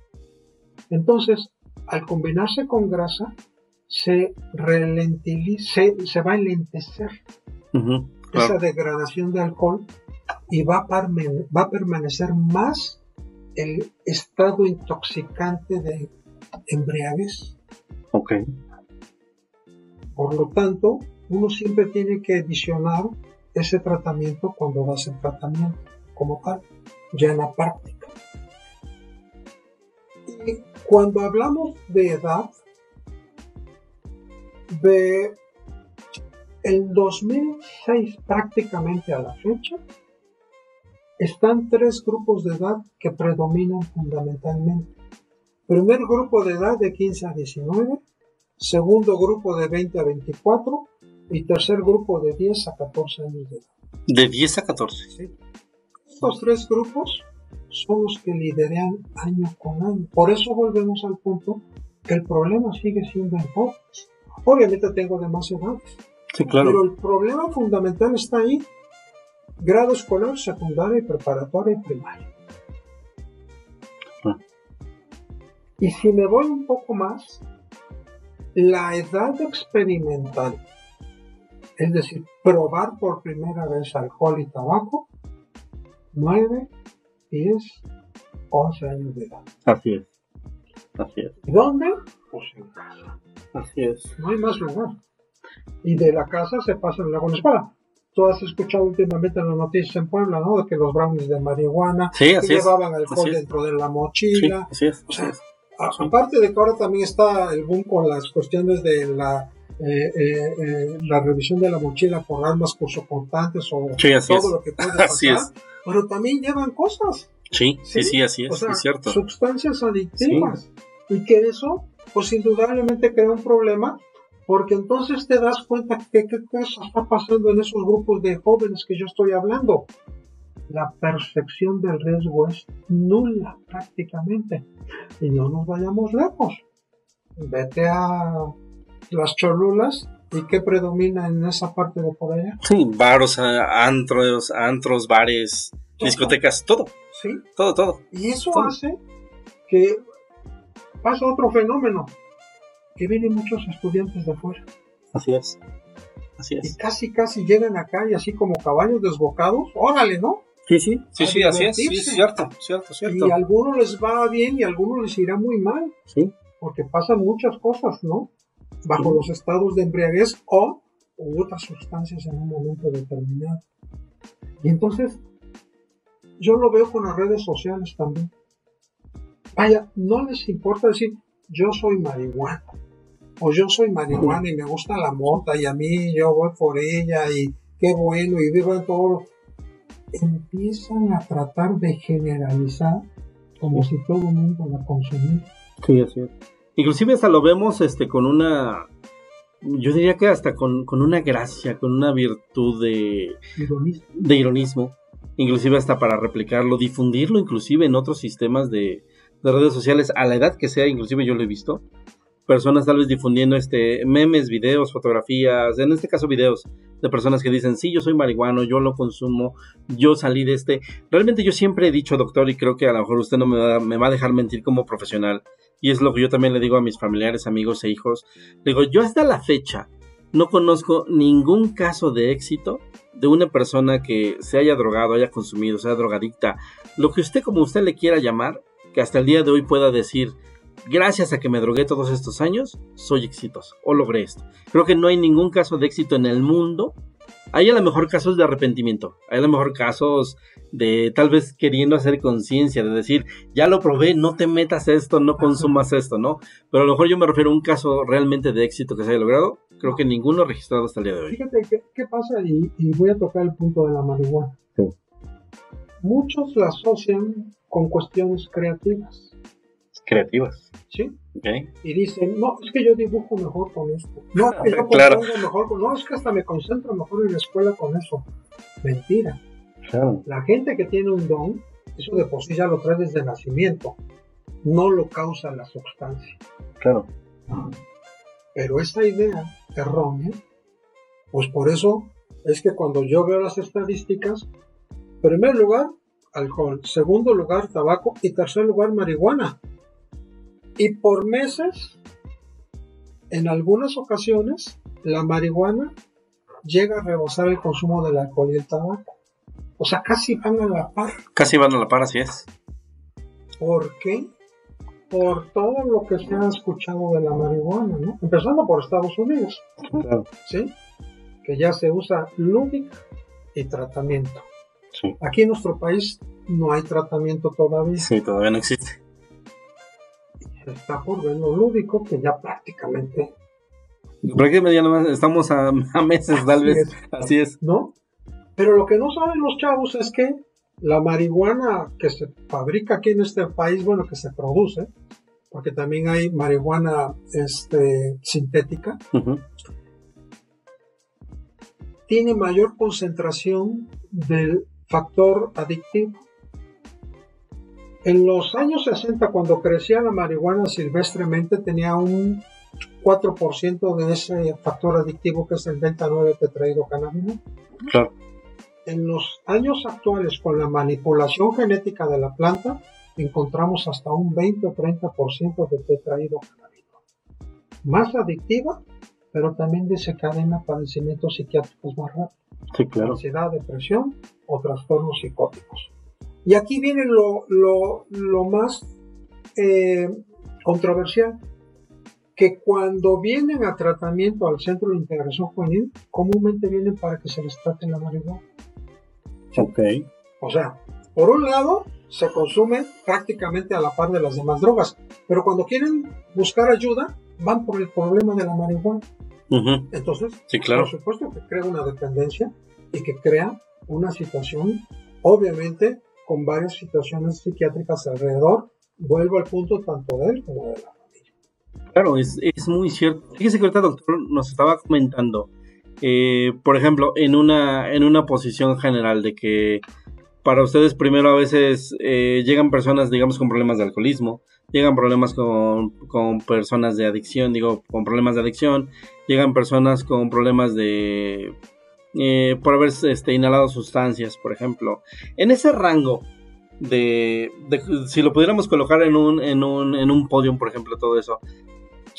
Entonces, al combinarse con grasa, se, se, va a lentecer esa degradación de alcohol y va a, va a permanecer más el estado intoxicante de embriaguez. Ok. Por lo tanto, uno siempre tiene que adicionar ese tratamiento cuando va a tratamiento como tal, ya en la práctica. Y cuando hablamos de edad, de el 2006 prácticamente a la fecha, están tres grupos de edad que predominan fundamentalmente. Primer grupo de edad de 15 a 19, segundo grupo de 20 a 24 y tercer grupo de 10 a 14 años de edad. De 10 a 14. Sí. Estos tres grupos son los que lideran año con año. Por eso volvemos al punto que el problema sigue siendo jóvenes. Obviamente tengo de más edades. Sí, claro. Pero el problema fundamental está ahí. Grado escolar, secundaria, preparatoria y primaria. Ah. Y si me voy un poco más, la edad experimental, es decir, probar por primera vez alcohol y tabaco, 9, 10, 11 años de edad. Así es. Así es. ¿Y dónde? Pues en casa. Así es. No hay más lugar. Y de la casa se pasa en la escuela. Tú has escuchado últimamente en las noticias en Puebla, ¿no? De que los brownies de marihuana sí, así que es. llevaban alcohol Así es. dentro de la mochila. Sí, así es. O sea, a- aparte de que ahora también está el boom con las cuestiones de la eh, eh, eh, la revisión de la mochila por armas cortantes o Sí, todo es. lo que puede (laughs) pasar, Así es. pero también llevan cosas, Sí, sí, Sí, sí, así es. o sea, es cierto. sustancias adictivas y que eso pues indudablemente crea un problema porque entonces te das cuenta que qué cosa está pasando en esos grupos de jóvenes que yo estoy hablando. La percepción del riesgo es nula prácticamente. Y no nos vayamos lejos. Vete a las cholulas y qué predomina en esa parte de por allá. Sí, baros, antros, antros, bares, discotecas, todo, ¿Sí? todo, todo. Y eso Todo. hace que pasa otro fenómeno, que vienen muchos estudiantes de fuera Así es. Así y es. casi casi llegan acá y así como caballos desbocados, órale, ¿no? Sí, sí, sí, sí, así es, sí, cierto, cierto, cierto. Y a algunos les va bien y a algunos les irá muy mal, Sí, porque pasan muchas cosas, ¿no? Bajo Sí. los estados de embriaguez o u otras sustancias en un momento determinado. Y entonces, yo lo veo con las redes sociales también. Vaya, no les importa decir, yo soy marihuana, o yo soy marihuana y me gusta la mota y a mí yo voy por ella y qué bueno y vivo en todo. Empiezan a tratar de generalizar como si todo el mundo la consumiera. sí, así es. Inclusive hasta lo vemos este con una, yo diría que hasta con, con una gracia, con una virtud de, Ironismo. de ironismo, inclusive hasta para replicarlo, difundirlo inclusive en otros sistemas de, de redes sociales, a la edad que sea, inclusive yo lo he visto, personas tal vez difundiendo este memes, videos, fotografías, en este caso videos de personas que dicen, sí, yo soy marihuano, yo lo consumo, yo salí de este. Realmente yo siempre he dicho, doctor, y creo que a lo mejor usted no me va, me va a dejar mentir como profesional, y es lo que yo también le digo a mis familiares, amigos e hijos, digo, yo hasta la fecha no conozco ningún caso de éxito de una persona que se haya drogado, haya consumido, sea drogadicta, lo que usted como usted le quiera llamar, que hasta el día de hoy pueda decir, gracias a que me drogué todos estos años, soy exitoso o logré esto. Creo que no hay ningún caso de éxito en el mundo. Hay a lo mejor casos de arrepentimiento, hay a lo mejor casos de tal vez queriendo hacer conciencia, de decir, ya lo probé, no te metas esto, no consumas esto, ¿no? Pero a lo mejor yo me refiero a un caso realmente de éxito que se haya logrado, creo que ninguno registrado hasta el día de hoy. Fíjate qué, qué pasa y, y voy a tocar el punto de la marihuana. Sí. Muchos la asocian con cuestiones creativas, Creativas, ¿sí? Y dicen, no, es que yo dibujo mejor con esto. No, es que yo Claro. compongo mejor con... No, es que hasta me concentro mejor en la escuela con eso. Mentira. Claro. La gente que tiene un don, eso de por sí ya lo trae desde nacimiento. No lo causa la sustancia. Claro. Pero esa idea errónea, pues por eso es que cuando yo veo las estadísticas, primer lugar, alcohol, segundo lugar, tabaco y tercer lugar, marihuana. Y por meses, en algunas ocasiones, la marihuana llega a rebasar el consumo del alcohol y el tabaco. O sea, casi van a la par. Casi van a la par, así es. ¿Por qué? Por todo lo que se ha escuchado de la marihuana, ¿no? Empezando por Estados Unidos. Claro. ¿sí? Que ya se usa lúdica y tratamiento. Sí. Aquí en nuestro país no hay tratamiento todavía. Sí, todavía no existe. Está por ver lo lúdico, que ya prácticamente, Prácticamente ya nomás estamos a, a meses, tal vez. es. Así es. ¿no? Pero lo que no saben los chavos es que la marihuana que se fabrica aquí en este país, bueno, que se produce, porque también hay marihuana este, sintética, tiene mayor concentración del factor adictivo. En los años 60, cuando crecía la marihuana silvestremente, tenía un 4% de ese factor adictivo que es el delta 9 tetrahidrocannabinol. Claro. En los años actuales, con la manipulación genética de la planta, encontramos hasta un 20 o 30% de tetrahidrocannabinol. Más adictiva, pero también desencadena padecimientos psiquiátricos más rápidos Sí, claro. ansiedad, depresión o trastornos psicóticos. Y aquí viene lo, lo, lo más eh, controversial, que cuando vienen a tratamiento al centro de integración juvenil, comúnmente vienen para que se les trate la marihuana. Ok. O sea, por un lado, se consume prácticamente a la par de las demás drogas, pero cuando quieren buscar ayuda, van por el problema de la marihuana. Entonces, Sí, claro. por supuesto que crea una dependencia y que crea una situación, obviamente, con varias situaciones psiquiátricas alrededor. Vuelvo al punto tanto de él como de la familia. Claro, es, es muy cierto. Fíjese que ahorita, doctor, nos estaba comentando, eh, por ejemplo, en una, en una posición general de que para ustedes primero a veces eh, llegan personas, digamos, con problemas de alcoholismo, llegan problemas con, con personas de adicción, digo, con problemas de adicción, llegan personas con problemas de... eh, por haber este, inhalado sustancias, por ejemplo. En ese rango de, de- si lo pudiéramos colocar en un, en un, en un podium, por ejemplo, todo eso,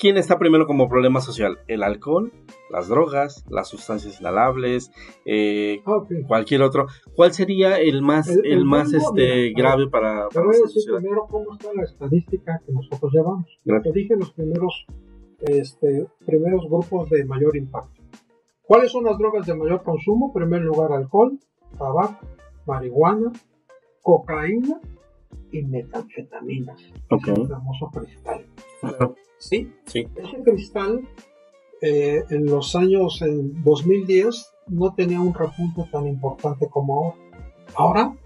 ¿quién está primero como problema social? ¿El alcohol, las drogas, las sustancias inhalables, eh, Ah, cualquier otro? ¿Cuál sería el más, El- el, el más rango, este, mira, grave para, para voy a decir sociedad? primero cómo está la estadística que nosotros llevamos. Gracias. Te dije los primeros, este, primeros grupos de mayor impacto. ¿Cuáles son las drogas de mayor consumo? En primer lugar, alcohol, tabaco, marihuana, cocaína y metanfetaminas. Ok. El famoso cristal. Sí, sí. ese cristal eh, en los años en 2010 no tenía un repunte tan importante como ahora. Ahora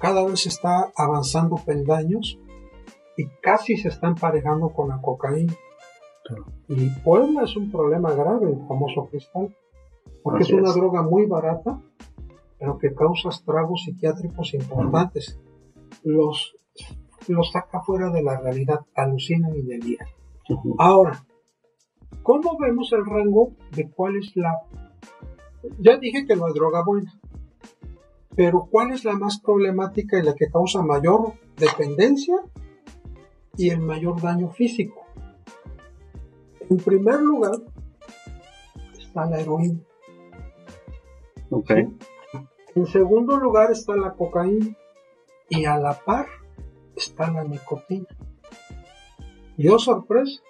cada vez está avanzando peldaños y casi se está emparejando con la cocaína. Claro. Y Puebla es un problema grave, el famoso cristal, porque Así es una es. droga muy barata, pero que causa estragos psiquiátricos importantes. Los, los saca fuera de la realidad, alucinan y deliran. Ujú. Ahora, ¿cómo vemos el rango de cuál es la... Ya dije que no hay droga buena, pero ¿cuál es la más problemática y la que causa mayor dependencia y el mayor daño físico? En primer lugar, está la heroína. En segundo lugar está la cocaína y a la par está la nicotina. Y oh sorpresa,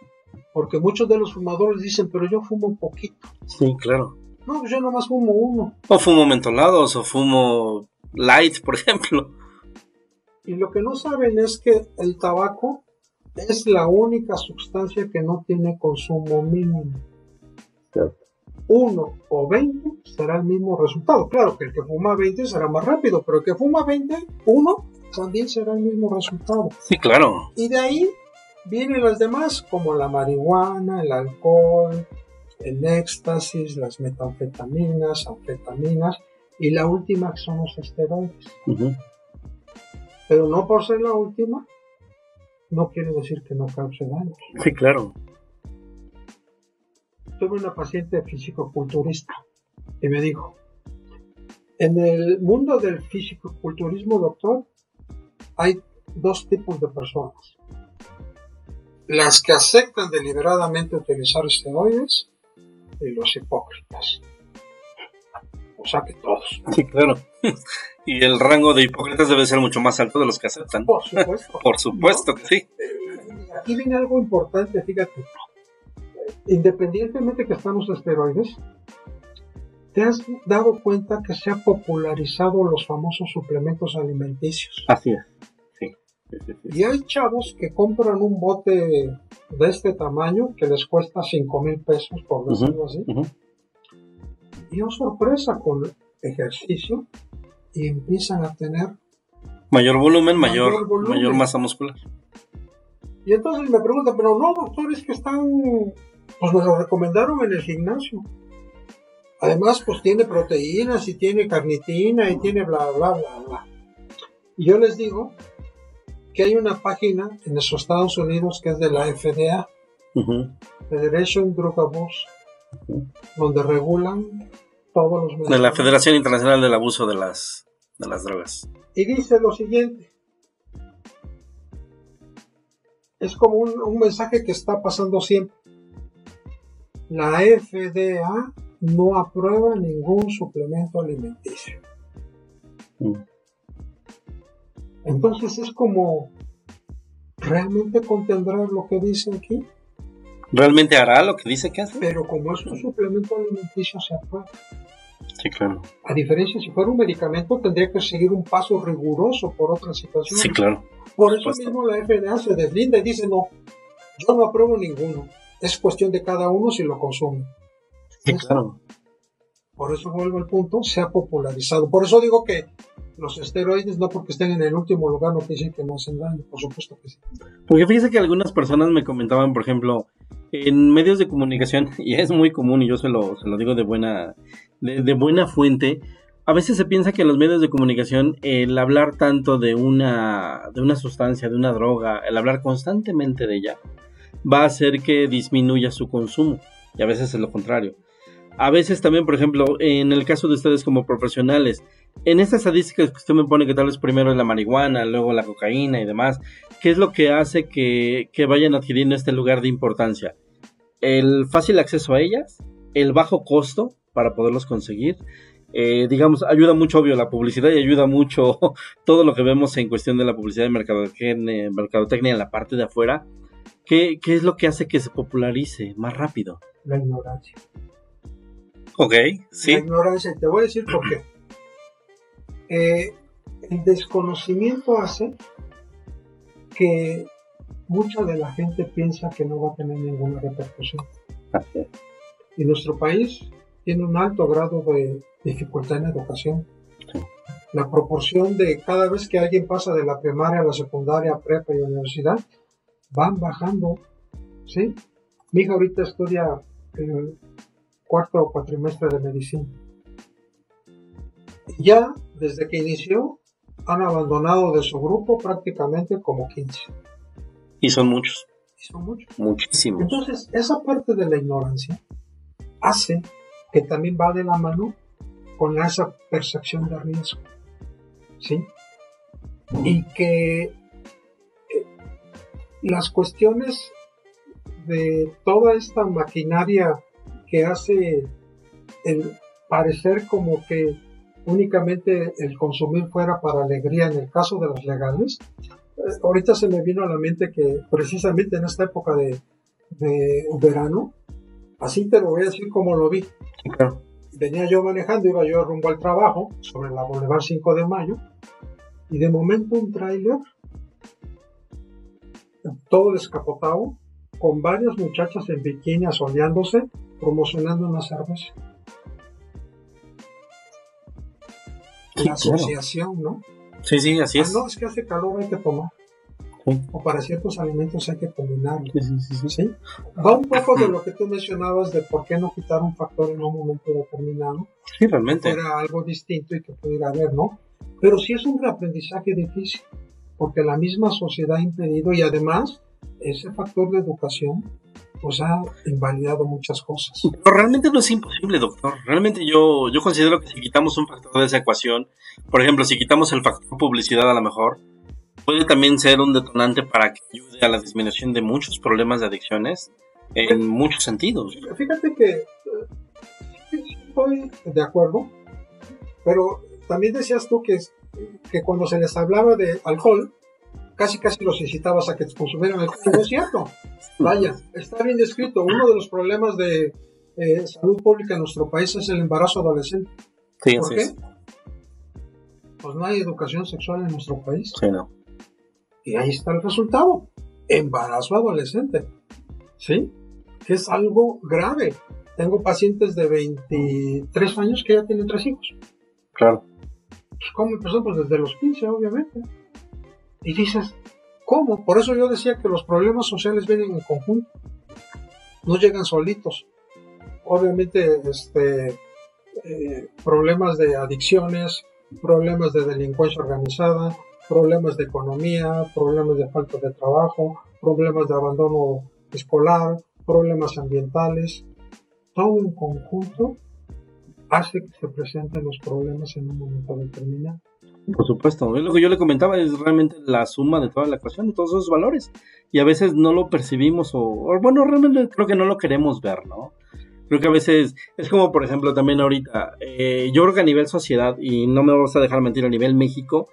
porque muchos de los fumadores dicen, pero yo fumo poquito. Sí, claro. No, pues yo nomás fumo uno. O fumo mentolados, o fumo light, por (laughs) ejemplo. Y lo que no saben es que el tabaco es la única sustancia que no tiene consumo mínimo. Uno o 20 será el mismo resultado. Claro que el que fuma 20 será más rápido, pero el que fuma 20, uno también será el mismo resultado. Sí, claro. Y de ahí vienen las demás, como la marihuana, el alcohol, el éxtasis, las metanfetaminas, anfetaminas, y la última que son los esteroides. Pero no por ser la última, no quiere decir que no cause daño. Sí, claro. Tuve una paciente físico-culturista y me dijo, en el mundo del físico-culturismo, doctor, hay dos tipos de personas. Las que aceptan deliberadamente utilizar esteroides y los hipócritas. O sea que todos. Sí, claro. (laughs) y el rango de hipócritas debe ser mucho más alto de los que aceptan. Por supuesto. Por supuesto que sí. Aquí viene algo importante, fíjate. Independientemente que están los esteroides, ¿te has dado cuenta que se han popularizado los famosos suplementos alimenticios? Así es. Sí. Sí, sí, sí. Y hay chavos que compran un bote de este tamaño que les cuesta 5 mil pesos, por decirlo así. Y oh sorpresa con ejercicio y empiezan a tener Mayor volumen, Mayor mayor, volumen. mayor masa muscular. Y entonces me preguntan, pero no, doctor, es que están, pues me lo recomendaron en el gimnasio. Además, pues tiene proteínas y tiene carnitina y tiene bla, bla, bla, bla. Y yo les digo que hay una página en los Estados Unidos que es de la FDA, Ujú. Federation Drug Abuse, donde regulan todos los De la medicamentos. Federación Internacional del Abuso de las, de las Drogas. Y dice lo siguiente. Es como un, un mensaje que está pasando siempre. La FDA no aprueba ningún suplemento alimenticio. Mm. Entonces es como, ¿realmente contendrá lo que dice aquí? ¿Realmente hará lo que dice que hace? Pero como es un suplemento alimenticio se aprueba. Sí, claro. A diferencia, si fuera un medicamento, tendría que seguir un paso riguroso por otras situaciones. Sí, claro. Por eso supuesto. mismo la FDA se deslinda y dice, no, yo no apruebo ninguno. Es cuestión de cada uno si lo consume. Sí, claro. Por eso vuelvo al punto, se ha popularizado. Por eso digo que los esteroides, no porque estén en el último lugar, no decir que no hacen daño. Por supuesto que sí. Porque fíjese que algunas personas me comentaban, por ejemplo, en medios de comunicación, (laughs) y es muy común, y yo se lo, se lo digo de buena, de, de buena fuente, a veces se piensa que en los medios de comunicación el hablar tanto de una, de una sustancia, de una droga, el hablar constantemente de ella, va a hacer que disminuya su consumo, y a veces es lo contrario. A veces también, por ejemplo, en el caso de ustedes como profesionales, en estas estadísticas que usted me pone que tal vez primero es la marihuana, luego la cocaína y demás, ¿qué es lo que hace que, que vayan adquiriendo este lugar de importancia? el fácil acceso a ellas, el bajo costo para poderlos conseguir. Eh, digamos, ayuda mucho, obvio, la publicidad y ayuda mucho (laughs) todo lo que vemos en cuestión de la publicidad de mercadotecnia, mercadotecnia en la parte de afuera. ¿Qué, ¿Qué es lo que hace que se popularice más rápido? La ignorancia. Ok, sí. La ignorancia, y te voy a decir por qué. Eh, el desconocimiento hace que mucha de la gente piensa que no va a tener ninguna repercusión. Así es. Y nuestro país tiene un alto grado de dificultad en educación. Sí. La proporción de cada vez que alguien pasa de la primaria a la secundaria, prepa y universidad, van bajando. ¿sí? Mi hija ahorita estudia el cuarto o cuatrimestre de medicina. Ya desde que inició han abandonado de su grupo prácticamente como 15. Y son muchos, Y son muchos. muchísimos. Entonces, esa parte de la ignorancia hace que también va de la mano con esa percepción de riesgo. ¿Sí? Y que las cuestiones de toda esta maquinaria que hace el parecer como que únicamente el consumir fuera para alegría en el caso de las legales, eh, ahorita se me vino a la mente que precisamente en esta época de, de verano, así te lo voy a decir como lo vi. Venía yo manejando, iba yo rumbo al trabajo sobre la Boulevard 5 de Mayo y de momento un tráiler todo descapotado con varias muchachas en bikini asoleándose promocionando una cerveza. Sí, La claro. asociación, ¿no? Sí, sí, así Ah, es. no, es que hace calor, hay que tomar. Sí. O para ciertos alimentos hay que combinarlo. Sí, sí. Va un poco de lo que tú mencionabas de por qué no quitar un factor en un momento determinado, Sí, realmente. fuera algo distinto y que pudiera haber, ¿no? Pero sí es un reaprendizaje difícil, porque la misma sociedad ha impedido y además ese factor de educación pues ha invalidado muchas cosas. Pero realmente no es imposible, doctor. Realmente yo, yo considero que si quitamos un factor de esa ecuación, por ejemplo, si quitamos el factor publicidad a lo mejor, puede también ser un detonante para que ayude a la disminución de muchos problemas de adicciones en muchos sentidos. Fíjate que eh, estoy de acuerdo, pero también decías tú que, que cuando se les hablaba de alcohol, casi casi los incitabas a que consumieran alcohol. No es cierto. Vaya, está bien descrito. Uno de los problemas de eh, salud pública en nuestro país es el embarazo adolescente. Sí, ¿Por qué? es. Pues no hay educación sexual en nuestro país. Sí, no. Y ahí está el resultado. Embarazo adolescente. ¿Sí? Que es algo grave. Tengo pacientes de 23 años que ya tienen tres hijos. Claro. Pues, ¿Cómo empezó? Pues desde los 15, obviamente. Y dices, ¿cómo? Por eso yo decía que los problemas sociales vienen en conjunto. No llegan solitos. Obviamente, este, eh, problemas de adicciones, problemas de delincuencia organizada, problemas de economía, problemas de falta de trabajo, problemas de abandono escolar, problemas ambientales. Todo en conjunto hace que se presenten los problemas en un momento determinado. Por supuesto, es lo que yo le comentaba, es realmente la suma de toda la ecuación, de todos esos valores. Y a veces no lo percibimos o, o, bueno, realmente creo que no lo queremos ver, ¿no? Creo que a veces es como, por ejemplo, también ahorita, eh, yo creo que a nivel sociedad, y no me vas a dejar mentir, a nivel México,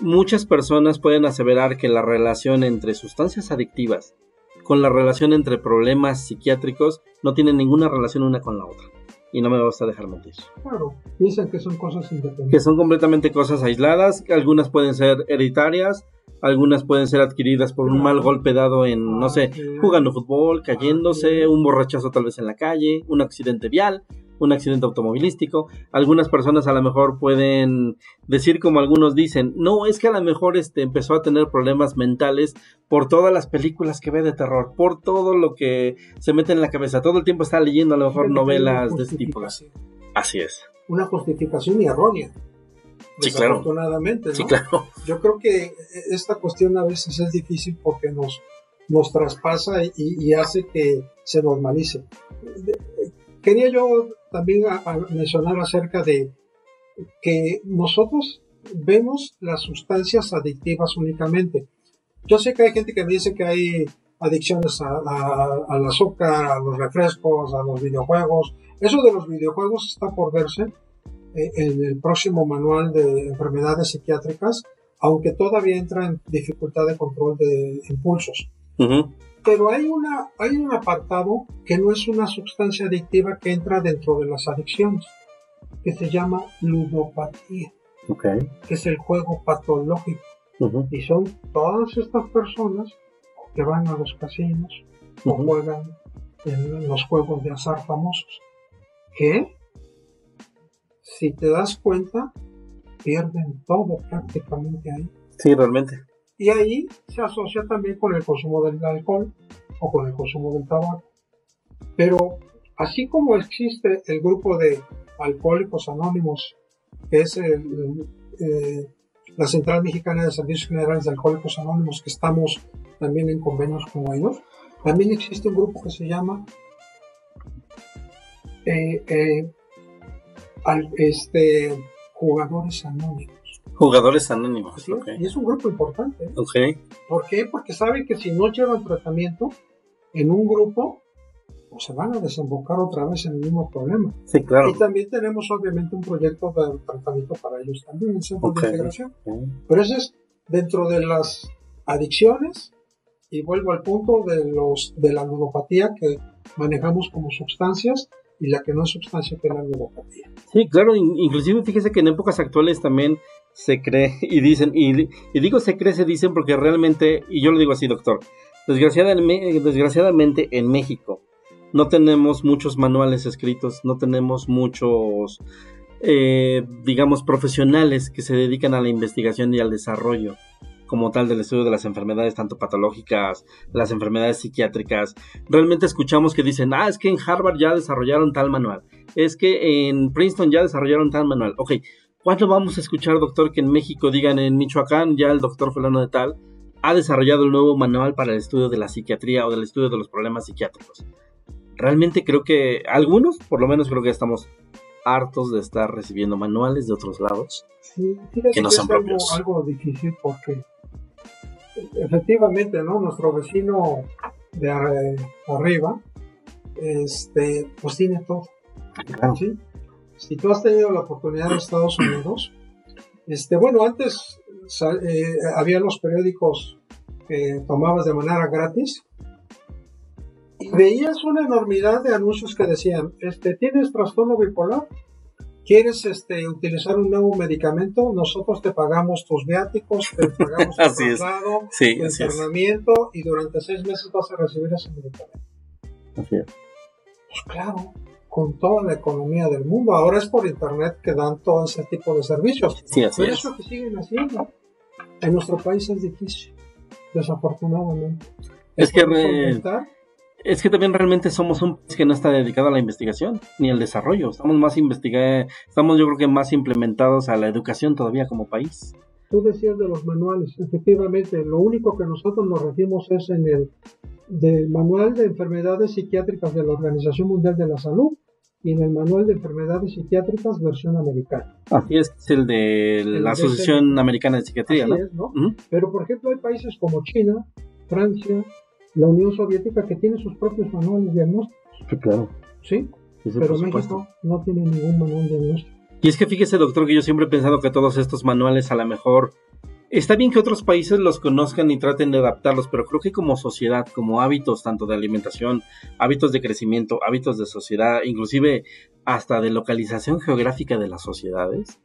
muchas personas pueden aseverar que la relación entre sustancias adictivas con la relación entre problemas psiquiátricos no tiene ninguna relación una con la otra. Y no me vas a dejar mentir. Claro, piensan que son cosas independientes. Que son completamente cosas aisladas, algunas pueden ser hereditarias, algunas pueden ser adquiridas por un mal golpe dado en, no sé, jugando fútbol, cayéndose, un borrachazo tal vez en la calle, un accidente vial, un accidente automovilístico. Algunas personas a lo mejor pueden decir como algunos dicen, no, es que a lo mejor este empezó a tener problemas mentales por todas las películas que ve de terror, por todo lo que se mete en la cabeza. Todo el tiempo está leyendo a lo mejor novelas de este tipo. Así es. Una justificación errónea. Sí, claro. Desafortunadamente, ¿no? Sí, claro. Yo creo que esta cuestión a veces es difícil porque nos, nos traspasa y, y hace que se normalice. Quería yo también a, a mencionar acerca de que nosotros vemos las sustancias adictivas únicamente. Yo sé que hay gente que me dice que hay adicciones al azúcar, a los refrescos, a los videojuegos. Eso de los videojuegos está por verse eh, en el próximo manual de enfermedades psiquiátricas, aunque todavía entra en dificultad de control de impulsos. Pero hay, una, hay un apartado que no es una sustancia adictiva que entra dentro de las adicciones, que se llama ludopatía, que es el juego patológico. Y son todas estas personas que van a los casinos o juegan en los juegos de azar famosos. Que, si te das cuenta, pierden todo prácticamente ahí. Sí, realmente. Y ahí se asocia también con el consumo del alcohol o con el consumo del tabaco. Pero así como existe el grupo de alcohólicos anónimos, que es eh, la Central Mexicana de Servicios Generales de Alcohólicos Anónimos, que estamos también en convenios con ellos, también existe un grupo que se llama eh, eh, este, Jugadores Anónimos. Jugadores Anónimos. Y es un grupo importante. Okay. ¿Por qué? Porque saben que si no llevan tratamiento en un grupo, pues se van a desembocar otra vez en el mismo problema. Sí, claro. Y también tenemos obviamente un proyecto de tratamiento para ellos también, en centro de integración. Pero eso es dentro de las adicciones, y vuelvo al punto de los de la ludopatía que manejamos como sustancias y la que no es sustancia que es la ludopatía. Sí, claro, inclusive fíjese que en épocas actuales también se cree y dicen, y, digo se cree, se dicen porque realmente, y yo lo digo así, doctor, desgraciadamente, desgraciadamente en México no tenemos muchos manuales escritos, no tenemos muchos, eh, digamos, profesionales que se dedican a la investigación y al desarrollo como tal del estudio de las enfermedades tanto patológicas, las enfermedades psiquiátricas. Realmente escuchamos que dicen, ah, es que en Harvard ya desarrollaron tal manual, es que en Princeton ya desarrollaron tal manual. Ok, ¿cuándo vamos a escuchar, doctor, que en México digan en Michoacán ya el doctor fulano de tal ha desarrollado el nuevo manual para el estudio de la psiquiatría o del estudio de los problemas psiquiátricos? Realmente creo que algunos, por lo menos creo que estamos hartos de estar recibiendo manuales de otros lados que no son propios. algo difícil porque efectivamente, ¿no? Nuestro vecino de arriba, este, pues tiene todo. Si tú has tenido la oportunidad de Estados Unidos, este, bueno, antes eh, había los periódicos que tomabas de manera gratis y veías una enormidad de anuncios que decían, este, ¿tienes trastorno bipolar? ¿Quieres este, utilizar un nuevo medicamento? Nosotros te pagamos tus viáticos, te (laughs) pagamos tu traslado, tu internamiento y durante seis meses vas a recibir ese medicamento. Así es. Pues claro, con toda la economía del mundo. Ahora es por internet que dan todo ese tipo de servicios. Sí, así Pero es. eso que siguen haciendo. En nuestro país es difícil, desafortunadamente. Es, que es que también realmente somos un país que no está dedicado a la investigación ni al desarrollo. Estamos más investigados, estamos yo creo que más implementados a la educación todavía como país. Tú decías de los manuales, efectivamente, lo único que nosotros nos regimos es en el del manual de enfermedades psiquiátricas de la Organización Mundial de la Salud y en el manual de enfermedades psiquiátricas versión americana. Así es, es el de la Asociación Americana de Psiquiatría, ¿no? Pero por ejemplo hay países como China, Francia, la Unión Soviética que tiene sus propios manuales diagnósticos. Sí, claro. Sí, pero México no tiene ningún manual diagnóstico. Y es que fíjese, doctor, que yo siempre he pensado que todos estos manuales a lo mejor Está bien que otros países los conozcan y traten de adaptarlos, pero creo que como sociedad, como hábitos tanto de alimentación, hábitos de crecimiento, hábitos de sociedad, inclusive hasta de localización geográfica de las sociedades,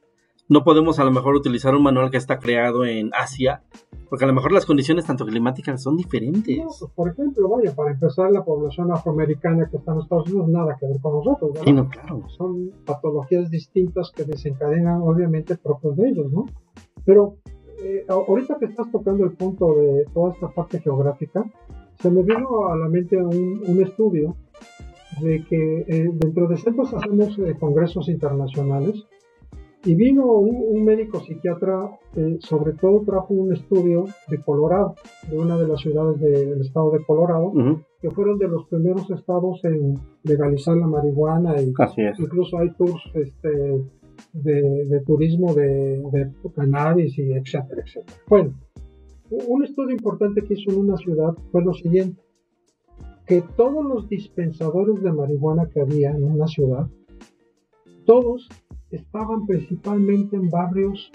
no podemos a lo mejor utilizar un manual que está creado en Asia, porque a lo mejor las condiciones tanto climáticas son diferentes. Pues, por ejemplo, vaya, para empezar, la población afroamericana que está en Estados Unidos nada que ver con nosotros, ¿verdad? Sí, no, claro. Son patologías distintas que desencadenan, obviamente, propios de ellos, ¿no? Pero eh, ahorita que estás tocando el punto de toda esta parte geográfica, se me vino a la mente un, estudio de que eh, dentro de centros hacemos eh, congresos internacionales y vino un, médico psiquiatra, sobre todo trajo un estudio de Colorado, de una de las ciudades del estado de Colorado, que fueron de los primeros estados en legalizar la marihuana y incluso hay tours este, de, turismo de, de, cannabis y etcétera, etcétera. Bueno, un estudio importante que hizo en una ciudad fue lo siguiente. que todos los dispensadores de marihuana que había en una ciudad, todos estaban principalmente en barrios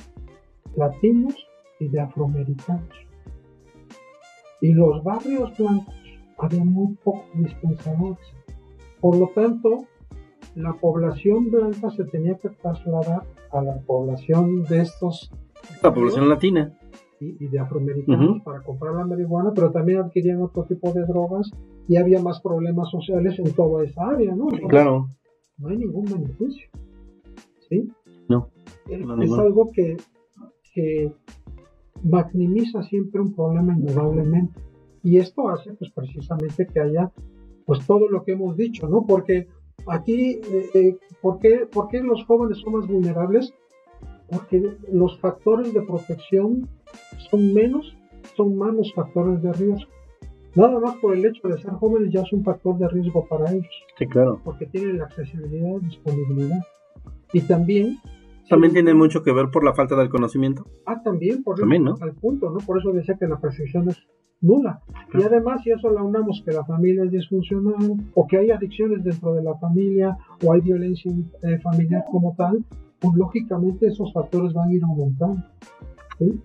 latinos y de afroamericanos. Y los barrios blancos había muy pocos dispensadores. Por lo tanto, la población blanca se tenía que trasladar a la población de estos... La población latina. Y, de afroamericanos para comprar la marihuana, pero también adquirían otro tipo de drogas y había más problemas sociales en toda esa área, ¿no? claro. No hay ningún beneficio. ¿Sí? No. Es, algo que, que maximiza siempre un problema indudablemente. Y esto hace pues precisamente que haya pues todo lo que hemos dicho, ¿no? Porque aquí, eh, eh, ¿por, qué, ¿por, qué, los jóvenes son más vulnerables? Porque los factores de protección son menos, son más los factores de riesgo. Nada más por el hecho de ser jóvenes ya es un factor de riesgo para ellos. Sí, claro. Porque tienen la accesibilidad disponibilidad. Y también también tiene mucho que ver por la falta del conocimiento. Ah, también, por también, ¿no? al punto, ¿no? Por eso decía que la percepción es nula. Y además, si eso la unamos que la familia es disfuncional, o que hay adicciones dentro de la familia, o hay violencia eh, familiar como tal, pues lógicamente esos factores van a ir aumentando. ¿sí?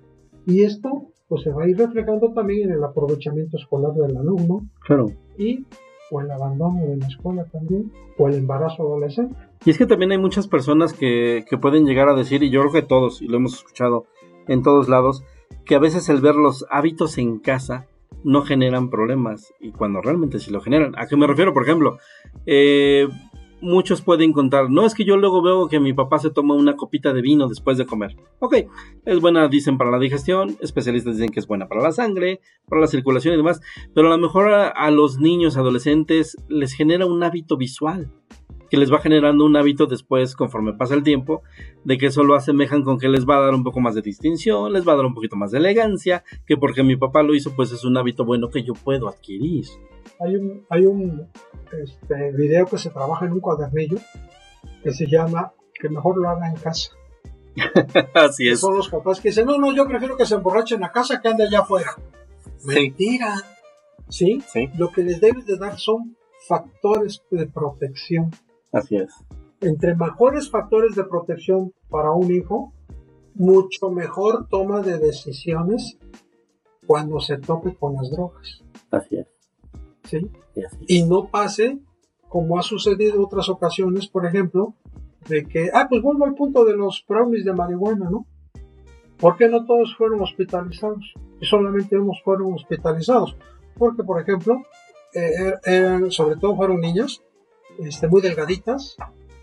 Y esto pues se va a ir reflejando también en el aprovechamiento escolar del alumno. Claro. Y o el abandono de la escuela también, o el embarazo adolescente. Y es que también hay muchas personas que, que pueden llegar a decir, y yo creo que todos, y lo hemos escuchado en todos lados, que a veces el ver los hábitos en casa no generan problemas, y cuando realmente sí lo generan. ¿A qué me refiero? Por ejemplo, eh, muchos pueden contar, no es que yo luego veo que mi papá se toma una copita de vino después de comer. Ok, es buena, dicen, para la digestión, especialistas dicen que es buena para la sangre, para la circulación y demás, pero a lo mejor a, los niños, adolescentes, les genera un hábito visual que les va generando un hábito después, conforme pasa el tiempo, de que eso lo asemejan con que les va a dar un poco más de distinción, les va a dar un poquito más de elegancia, que porque mi papá lo hizo, pues es un hábito bueno que yo puedo adquirir. Hay un, hay un este, video que se trabaja en un cuadernillo que se llama Que mejor lo haga en casa. (laughs) Así es. Son los papás que dicen, no, no, yo prefiero que se emborrachen en la casa que ande allá afuera. Mentira. ¿Sí? ¿Sí? Lo que les debes de dar son factores de protección. Así es. Entre mejores factores de protección para un hijo, mucho mejor toma de decisiones cuando se tope con las drogas. Así es. ¿sí? Y no pase como ha sucedido en otras ocasiones, por ejemplo, de que, ah, pues vuelvo al punto de los brownies de marihuana, ¿no? ¿Por qué no todos fueron hospitalizados? Y solamente unos fueron hospitalizados. Porque, por ejemplo, eh, er, sobre todo fueron niñas, este, muy delgaditas,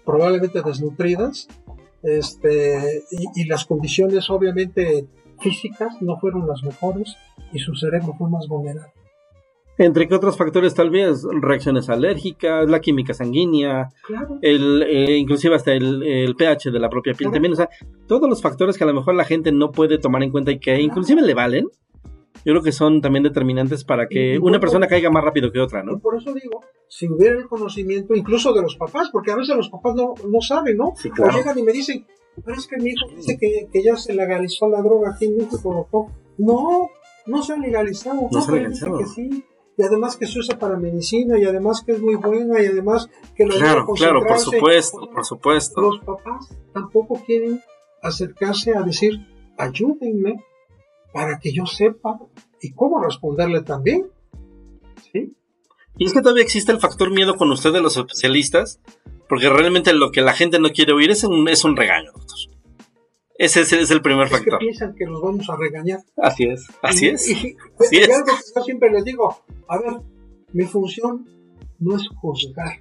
probablemente desnutridas, este, y, y las condiciones obviamente físicas no fueron las mejores y su cerebro fue más vulnerable. Entre qué otros factores tal vez, reacciones alérgicas, la química sanguínea, el, eh, inclusive hasta el, pH de la propia piel también, o sea, todos los factores que a lo mejor la gente no puede tomar en cuenta y que inclusive le valen, yo creo que son también determinantes para que una persona caiga más rápido que otra, ¿no? por eso digo, si hubiera el conocimiento incluso de los papás, porque a veces los papás no, no saben, ¿no? O llegan y me dicen, pero es que mi hijo dice que, que ya se legalizó la droga aquí en México, no, no se ha legalizado, no, se ha legalizado. Que sí y además que se usa para medicina y además que es muy buena y además que lo Claro, claro, por supuesto, por supuesto. Los papás tampoco quieren acercarse a decir, ayúdenme para que yo sepa y cómo responderle también. ¿Sí? Y es que todavía existe el factor miedo con ustedes los especialistas, porque realmente lo que la gente no quiere oír es un, es un regaño, doctor. Ese es, el primer factor. Que piensan que los vamos a regañar. Así es, así es. Y, algo que yo siempre les digo, a ver, mi función no es juzgar,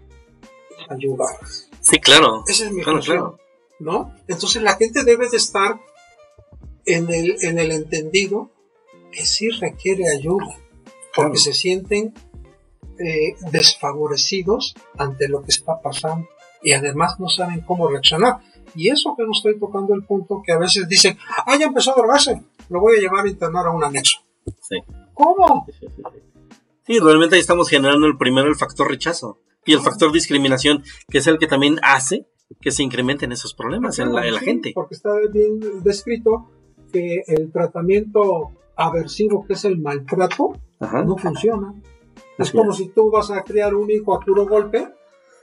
es ayudar. Sí, claro. Esa es mi función. ¿No? Entonces la gente debe de estar en el, en el entendido que sí requiere ayuda, porque se sienten eh, desfavorecidos ante lo que está pasando y además no saben cómo reaccionar. Y eso que no estoy tocando el punto que a veces dicen, ah, ya empezó a drogarse, lo voy a llevar a internar a un anexo. Sí. ¿Cómo? Sí, realmente ahí estamos generando el primero el factor rechazo y el factor discriminación, que es el que también hace que se incrementen esos problemas en, la, gente. Porque está bien descrito que el tratamiento aversivo, que es el maltrato, no funciona. Es Así como es. si tú vas a criar un hijo a puro golpe,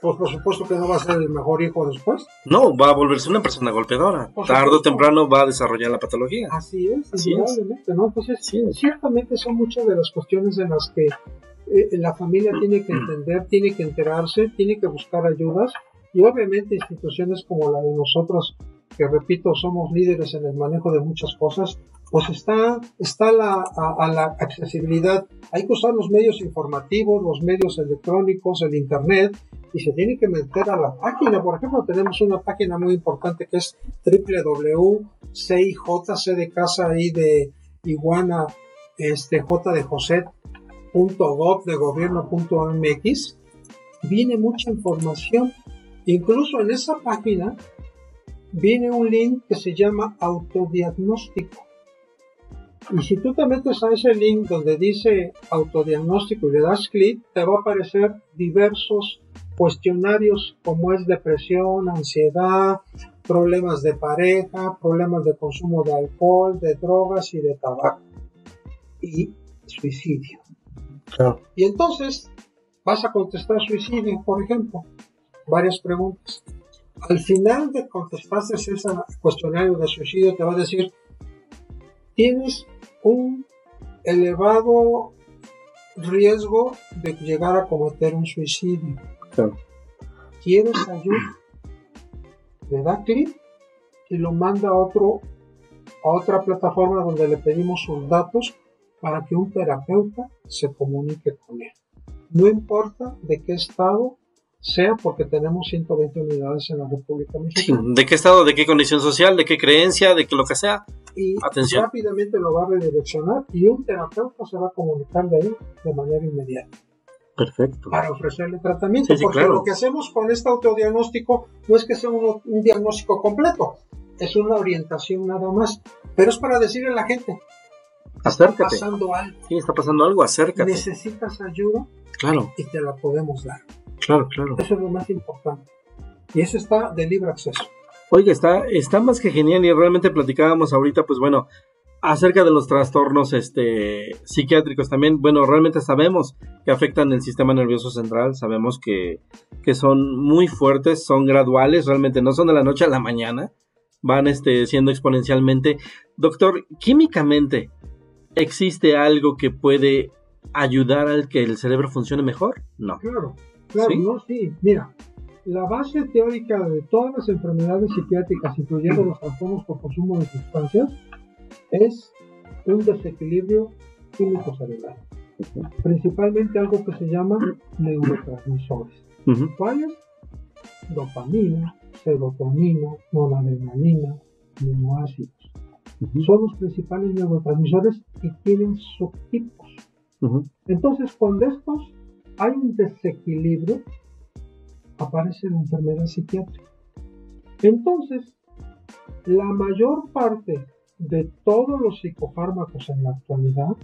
pues por supuesto que no va a ser el mejor hijo después. No, va a volverse una persona golpeadora. Por Tarde o temprano va a desarrollar la patología. Así es, Así es. indudablemente, ¿no? Entonces, Así es. ciertamente son muchas de las cuestiones en las que eh, la familia tiene que entender, tiene que enterarse, tiene que buscar ayudas y obviamente instituciones como la de nosotros, que repito, somos líderes en el manejo de muchas cosas, pues está, está la, a, a la accesibilidad. Hay que usar los medios informativos, los medios electrónicos, el Internet, y se tiene que meter a la página. Por ejemplo, tenemos una página muy importante que es www.cij, de casa y de iguana, este, j de José, punto gov de gobierno.mx. Viene mucha información. Incluso en esa página viene un link que se llama autodiagnóstico. Y si tú te metes a ese link donde dice autodiagnóstico y le das clic, te va a aparecer diversos cuestionarios como es depresión, ansiedad, problemas de pareja, problemas de consumo de alcohol, de drogas y de tabaco. Y suicidio. Y entonces vas a contestar suicidio, por ejemplo. Varias preguntas. Al final de contestaste ese cuestionario de suicidio, te va a decir, tienes un elevado riesgo de llegar a cometer un suicidio. Claro. ¿Quieres ayuda? Le da clic y lo manda a, otro, a otra plataforma donde le pedimos sus datos para que un terapeuta se comunique con él. No importa de qué estado sea porque tenemos 120 unidades en la República Sí, Mexicana. ¿De qué estado, de qué condición social, de qué creencia, de qué lo que sea? Y Atención. rápidamente lo va a redireccionar y un terapeuta se va a comunicar de ahí de manera inmediata Perfecto. para ofrecerle tratamiento. Sí, sí, porque claro. lo que hacemos con este autodiagnóstico no es que sea un, un diagnóstico completo, es una orientación nada más. Pero es para decirle a la gente, está Acércate. pasando algo, Sí, está pasando algo, acércate. necesitas ayuda Claro, y te la podemos dar. Claro, claro. Eso es lo más importante. Y eso está de libre acceso. Oiga, está, está más que genial y realmente platicábamos ahorita, pues bueno, acerca de los trastornos este, psiquiátricos también. Bueno, realmente sabemos que afectan el sistema nervioso central, sabemos que, que son muy fuertes, son graduales, realmente no son de la noche a la mañana, van este, siendo exponencialmente. Doctor, químicamente, ¿existe algo que puede ayudar al que el cerebro funcione mejor? No. Claro, claro, ¿Sí? no, sí. Mira, la base teórica de todas las enfermedades psiquiátricas, incluyendo los trastornos por consumo de sustancias, es un desequilibrio químico cerebral. Principalmente algo que se llama neurotransmisores. ¿Cuáles? Dopamina, serotonina, noradrenalina, aminoácidos. Son los principales neurotransmisores y tienen subtipos. Entonces, cuando estos hay un desequilibrio, aparece la enfermedad psiquiátrica. Entonces, la mayor parte de todos los psicofármacos en la actualidad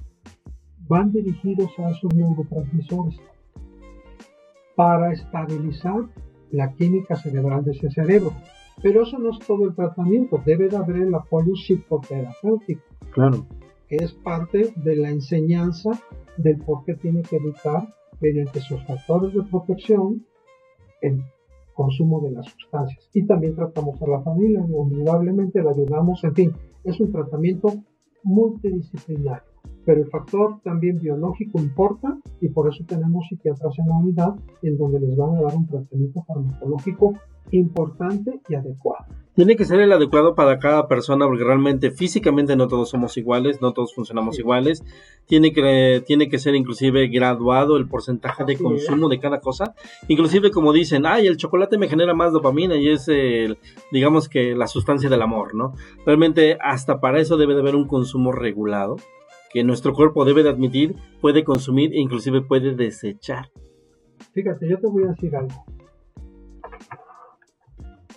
van dirigidos a esos neurotransmisores para estabilizar la química cerebral de ese cerebro. Pero eso no es todo el tratamiento, debe de haber el apoyo psicoterapéutico Claro. que es parte de la enseñanza del por qué tiene que evitar, mediante sus factores de protección, el consumo de las sustancias. Y también tratamos a la familia, indudablemente la ayudamos, en fin, es un tratamiento multidisciplinario. Pero el factor también biológico importa y por eso tenemos psiquiatras en la unidad en donde les van a dar un tratamiento farmacológico importante y adecuado. Tiene que ser el adecuado para cada persona porque realmente físicamente no todos somos iguales, no todos funcionamos Sí. iguales. Tiene que, tiene que ser inclusive graduado el porcentaje de consumo de cada cosa. Inclusive como dicen, ay, el chocolate me genera más dopamina y es el, digamos que la sustancia del amor, ¿no? Realmente hasta para eso debe de haber un consumo regulado que nuestro cuerpo debe de admitir, puede consumir e inclusive puede desechar. Fíjate, yo te voy a decir algo.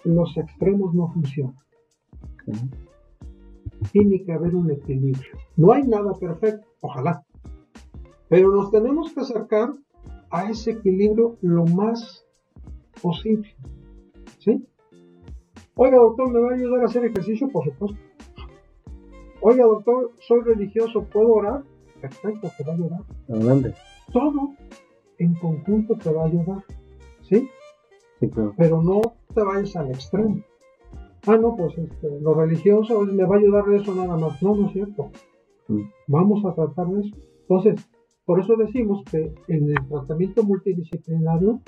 Los extremos no funcionan. Tiene que haber un equilibrio. No hay nada perfecto, ojalá. Pero nos tenemos que acercar a ese equilibrio lo más posible. ¿Sí? Oiga, doctor, ¿me va a ayudar a hacer ejercicio? Por supuesto. Oiga, doctor, soy religioso, ¿puedo orar? Perfecto, te va a ayudar Adelante. todo en conjunto te va a ayudar, ¿sí? Sí, claro. Pero no te vayas al extremo. Ah, no, pues este, lo religioso me va a ayudar de eso nada más. No, no es cierto. Mm. Vamos a tratar de eso. Entonces, por eso decimos que en el tratamiento multidisciplinario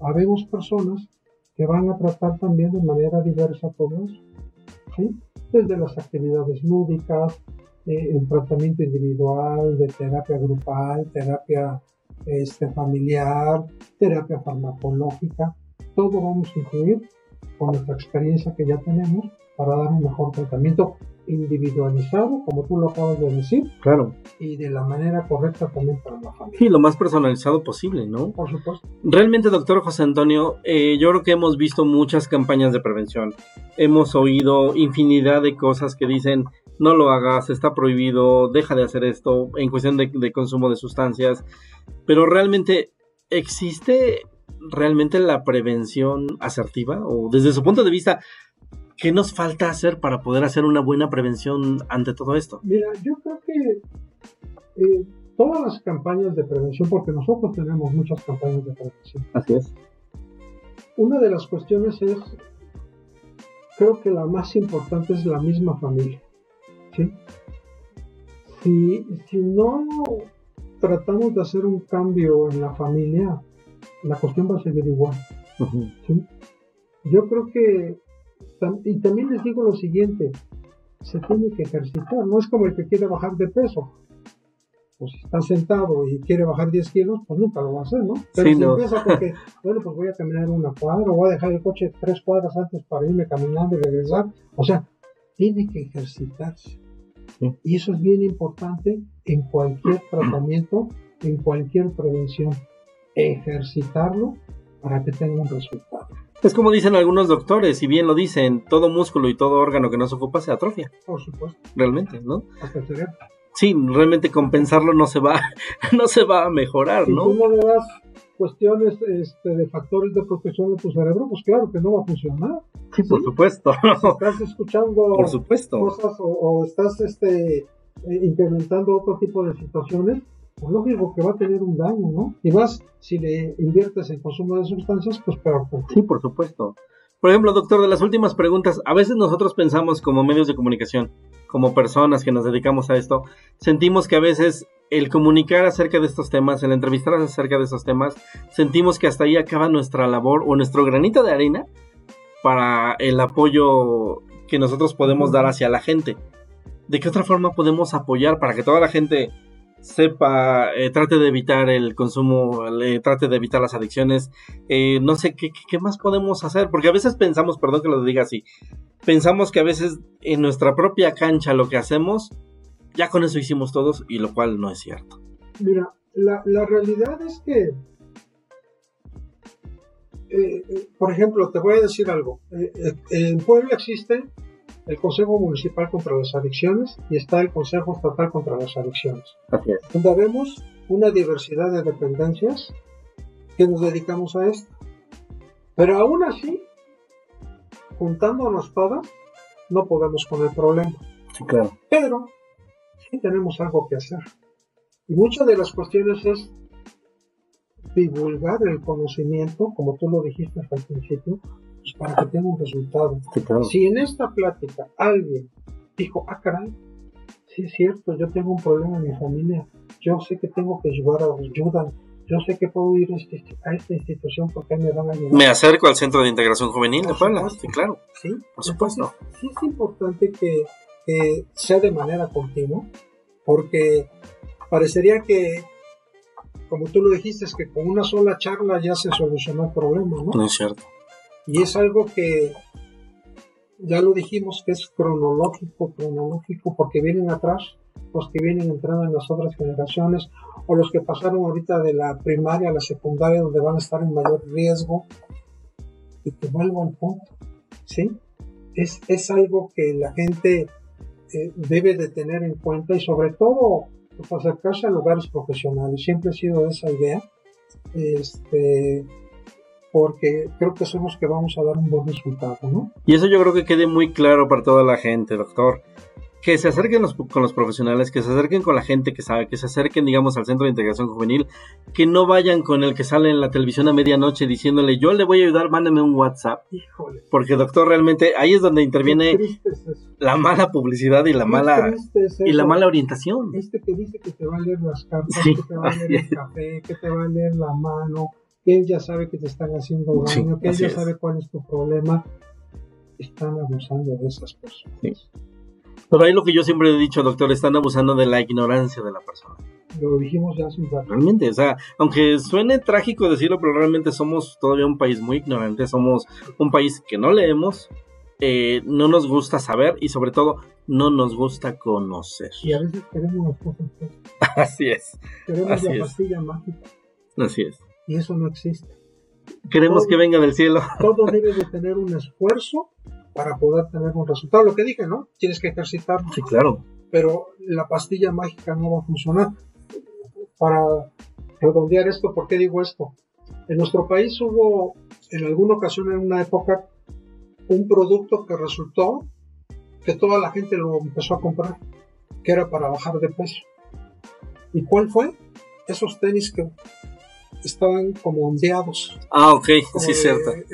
habemos personas que van a tratar también de manera diversa todo eso. ¿sí? Desde las actividades lúdicas, eh, el tratamiento individual, de terapia grupal, terapia este, familiar, terapia farmacológica, todo vamos a incluir con nuestra experiencia que ya tenemos para dar un mejor tratamiento individualizado, como tú lo acabas de decir, Claro. y de la manera correcta también para la familia. Sí, lo más personalizado posible, ¿no? Por supuesto. Realmente, doctor José Antonio, eh, yo creo que hemos visto muchas campañas de prevención. Hemos oído infinidad de cosas que dicen, no lo hagas, está prohibido, deja de hacer esto, en cuestión de, de consumo de sustancias. Pero realmente, ¿existe realmente la prevención asertiva? O desde su punto de vista, ¿qué nos falta hacer para poder hacer una buena prevención ante todo esto? Mira, yo creo que eh, todas las campañas de prevención, porque nosotros tenemos muchas campañas de prevención, Así es. una de las cuestiones es, creo que la más importante es la misma familia. ¿sí? Si, si no tratamos de hacer un cambio en la familia, la cuestión va a seguir igual. ¿sí? Yo creo que, y también les digo lo siguiente, se tiene que ejercitar, no es como el que quiere bajar de peso. Pues si está sentado y quiere bajar 10 kilos, pues nunca lo va a hacer, ¿no? Pero Sí, si no. empieza porque, (laughs) bueno, pues voy a caminar una cuadra, o voy a dejar el coche tres cuadras antes para irme caminando y regresar. O sea, tiene que ejercitarse. Sí. Y eso es bien importante en cualquier tratamiento, en cualquier prevención. Ejercitarlo para que tenga un resultado. Es como dicen algunos doctores, y bien lo dicen, todo músculo y todo órgano que no se ocupa se atrofia, Por supuesto, realmente, ¿no? hasta el cerebro. Sí, realmente compensarlo no se va, (laughs) no se va a mejorar, Si tú ¿no? no le das cuestiones este, de factores de protección de tu cerebro, pues claro que no va a funcionar. Sí, por supuesto, Si estás escuchando (laughs) por supuesto. cosas o, o estás este, eh, implementando otro tipo de situaciones, pues lógico que va a tener un daño, ¿no? Y más si le inviertes en consumo de sustancias, pues peor. Sí, por supuesto. Por ejemplo, doctor, de las últimas preguntas, a veces nosotros pensamos como medios de comunicación, como personas que nos dedicamos a esto, sentimos que a veces el comunicar acerca de estos temas, el entrevistar acerca de estos temas, sentimos que hasta ahí acaba nuestra labor o nuestro granito de arena para el apoyo que nosotros podemos dar hacia la gente. ¿De qué otra forma podemos apoyar para que toda la gente sepa, eh, trate de evitar el consumo, trate de evitar las adicciones? Eh, no sé ¿qué, más podemos hacer, porque a veces pensamos, perdón que lo diga así, pensamos que a veces en nuestra propia cancha lo que hacemos, ya con eso hicimos todos, y lo cual no es cierto. Mira, la, la realidad es que, eh, por ejemplo, te voy a decir algo. En Puebla existe el Consejo Municipal contra las Adicciones y está el Consejo Estatal contra las Adicciones. Así es. donde vemos una diversidad de dependencias que nos dedicamos a esto. Pero aún así, juntándonos todas, no podemos con el problema. Sí, claro. Pero sí tenemos algo que hacer. Y muchas de las cuestiones es divulgar el conocimiento, como tú lo dijiste al principio, pues para que tenga un resultado. Sí, claro. Si en esta plática alguien dijo, ah, caray, sí es cierto, yo tengo un problema en mi familia, yo sé que tengo que ayudar a ayuda, yo sé que puedo ir a, este- a esta institución porque me van a ayudar. Me acerco al Centro de Integración Juvenil de Por Puebla. supuesto. Sí, claro. ¿sí? Por supuesto. Entonces, sí es importante que, que sea de manera continua, porque parecería que, como tú lo dijiste, es que con una sola charla ya se solucionó el problema, ¿no? No es cierto. Y es algo que ya lo dijimos que es cronológico, cronológico, porque vienen atrás los que vienen entrando en las otras generaciones o los que pasaron ahorita de la primaria a la secundaria donde van a estar en mayor riesgo. Y que vuelvo al punto, ¿sí? Es, es algo que la gente eh, debe de tener en cuenta y sobre todo pues, acercarse a lugares profesionales. Siempre ha sido esa idea. Este, porque creo que son los que vamos a dar un buen resultado, ¿no? Y eso yo creo que quede muy claro para toda la gente, doctor. que se acerquen los- con los profesionales, que se acerquen con la gente que sabe, que se acerquen, digamos, al centro de integración juvenil, que no vayan con el que sale en la televisión a medianoche diciéndole, yo le voy a ayudar, mándame un WhatsApp, Híjole. porque doctor, realmente ahí es donde interviene es la mala publicidad y la Qué mala es y la mala orientación. Este que dice que te va a leer las cartas, Sí, que te va a leer el café, que te va a leer la mano, que él ya sabe que te están haciendo Sí, daño, que él ya es. sabe cuál es tu problema. Están abusando de esas personas. Sí. Pero ahí lo que yo siempre he dicho, doctor, están abusando de la ignorancia de la persona. Lo dijimos ya hace un rato. Realmente, o sea, aunque suene trágico decirlo, pero realmente somos todavía un país muy ignorante, somos un país que no leemos, eh, no nos gusta saber y sobre todo no nos gusta conocer. Y a veces queremos las cosas, (laughs) Así es, queremos Así la es. pastilla mágica. así es. Y eso no existe. Queremos que venga del cielo. (laughs) Todo debe de tener un esfuerzo para poder tener un resultado. Lo que dije, ¿no? Tienes que ejercitar, Sí, claro. pero la pastilla mágica no va a funcionar. Para redondear esto, ¿por qué digo esto? En nuestro país hubo en alguna ocasión, en una época, un producto que resultó que toda la gente lo empezó a comprar, que era para bajar de peso. ¿Y cuál fue? Esos tenis que estaban como ondeados, Ah, ok, sí, cierto. eh,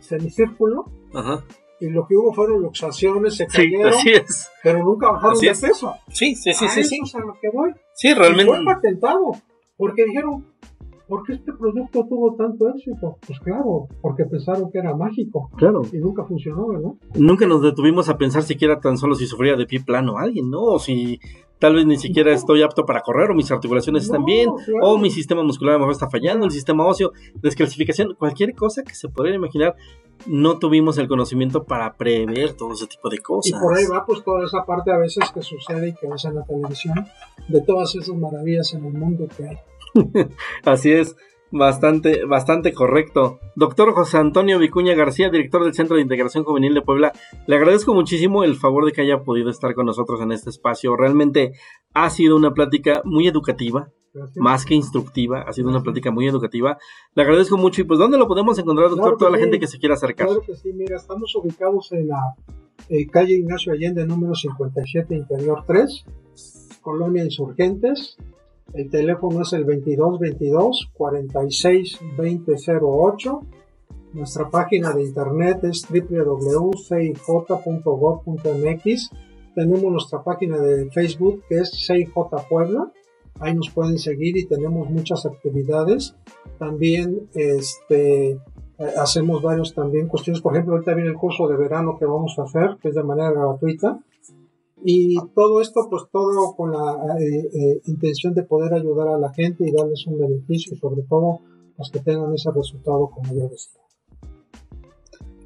semicírculo, (laughs) Ajá. y lo que hubo fueron luxaciones, se Sí, cayeron, así es. pero nunca bajaron Así de es. peso. Sí, sí, sí, A sí. eso Sí, es a lo que voy. Sí, Y realmente. fue patentado, porque dijeron, ¿por qué este producto tuvo tanto éxito? Pues claro, porque pensaron que era mágico Claro. y nunca funcionó, ¿verdad? Nunca nos detuvimos a pensar siquiera tan solo si sufría de pie plano alguien, ¿no? O si tal vez ni siquiera estoy apto para correr, o mis articulaciones están No, bien, claro. o mi sistema muscular a lo mejor está fallando, el sistema óseo, descalcificación, cualquier cosa que se pudiera imaginar, no tuvimos el conocimiento para prever todo ese tipo de Y cosas. por ahí va pues toda esa parte a veces que sucede y que ves en la televisión, de todas esas maravillas en el mundo que hay. (laughs) Así es, bastante, bastante correcto. Doctor José Antonio Vicuña García, director del Centro de Integración Juvenil de Puebla, le agradezco muchísimo el favor de que haya podido estar con nosotros en este espacio. Realmente ha sido una plática muy educativa, Gracias. más que instructiva, ha sido una plática muy educativa. Le agradezco mucho y pues ¿dónde lo podemos encontrar, doctor? Claro Toda la gente que se quiera acercar. Claro que sí, mira, estamos ubicados en la eh, calle Ignacio Allende, número 57, Interior 3, Colonia Insurgentes. El teléfono es el 2222 46 2008. Nuestra página de internet es www.cij.gov.mx. Tenemos nuestra página de Facebook que es CIJ Puebla. Ahí nos pueden seguir y tenemos muchas actividades. También este, eh, hacemos varios también cuestiones. Por ejemplo, ahorita viene el curso de verano que vamos a hacer, que es de manera gratuita. Y todo esto, pues todo con la eh, eh, intención de poder ayudar a la gente y darles un beneficio, y sobre todo los que tengan ese resultado, como yo decía.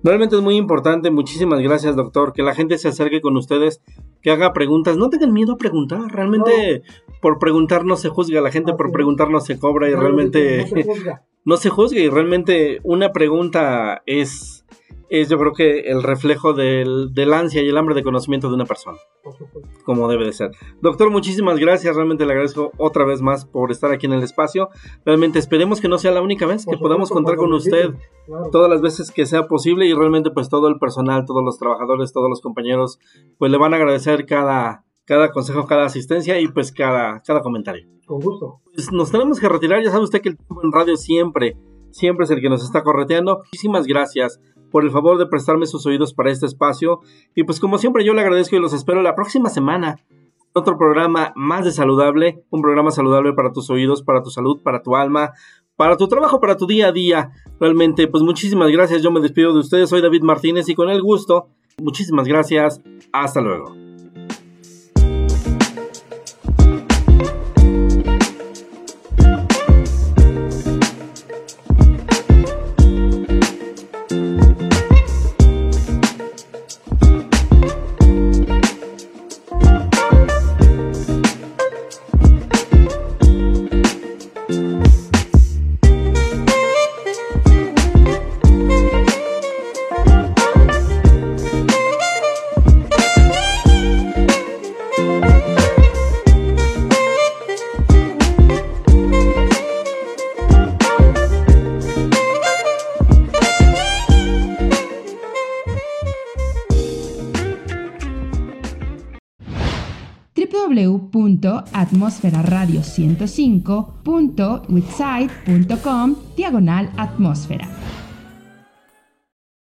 Realmente es muy importante. Muchísimas gracias, doctor. Que la gente se acerque con ustedes, que haga preguntas. No tengan miedo a preguntar. Realmente por preguntar no se juzga. La gente por Así es. preguntar no se cobra y realmente no se juzga. (laughs) no se juzga. Y realmente una pregunta es, es yo creo que el reflejo del, del ansia y el hambre de conocimiento de una persona, como debe de ser. Doctor, muchísimas gracias. Realmente le agradezco otra vez más por estar aquí en el espacio. Realmente esperemos que no sea la única vez que podamos contar con usted claro. todas las veces que sea posible y realmente pues todo el personal, todos los trabajadores, todos los compañeros pues le van a agradecer cada, cada consejo, cada asistencia y pues cada, cada comentario. Con gusto. Pues nos tenemos que retirar, ya sabe usted que el tiempo en radio siempre, siempre es el que nos está correteando. Muchísimas gracias por el favor de prestarme sus oídos para este espacio y pues como siempre yo le agradezco y los espero la próxima semana. Otro programa más de saludable, un programa saludable para tus oídos, para tu salud, para tu alma, para tu trabajo, para tu día a día. Realmente, pues muchísimas gracias. Yo me despido de ustedes. Soy David Martínez y con el gusto. Muchísimas gracias. Hasta luego. www.atmosferaradio105.witsite.com diagonal atmósfera.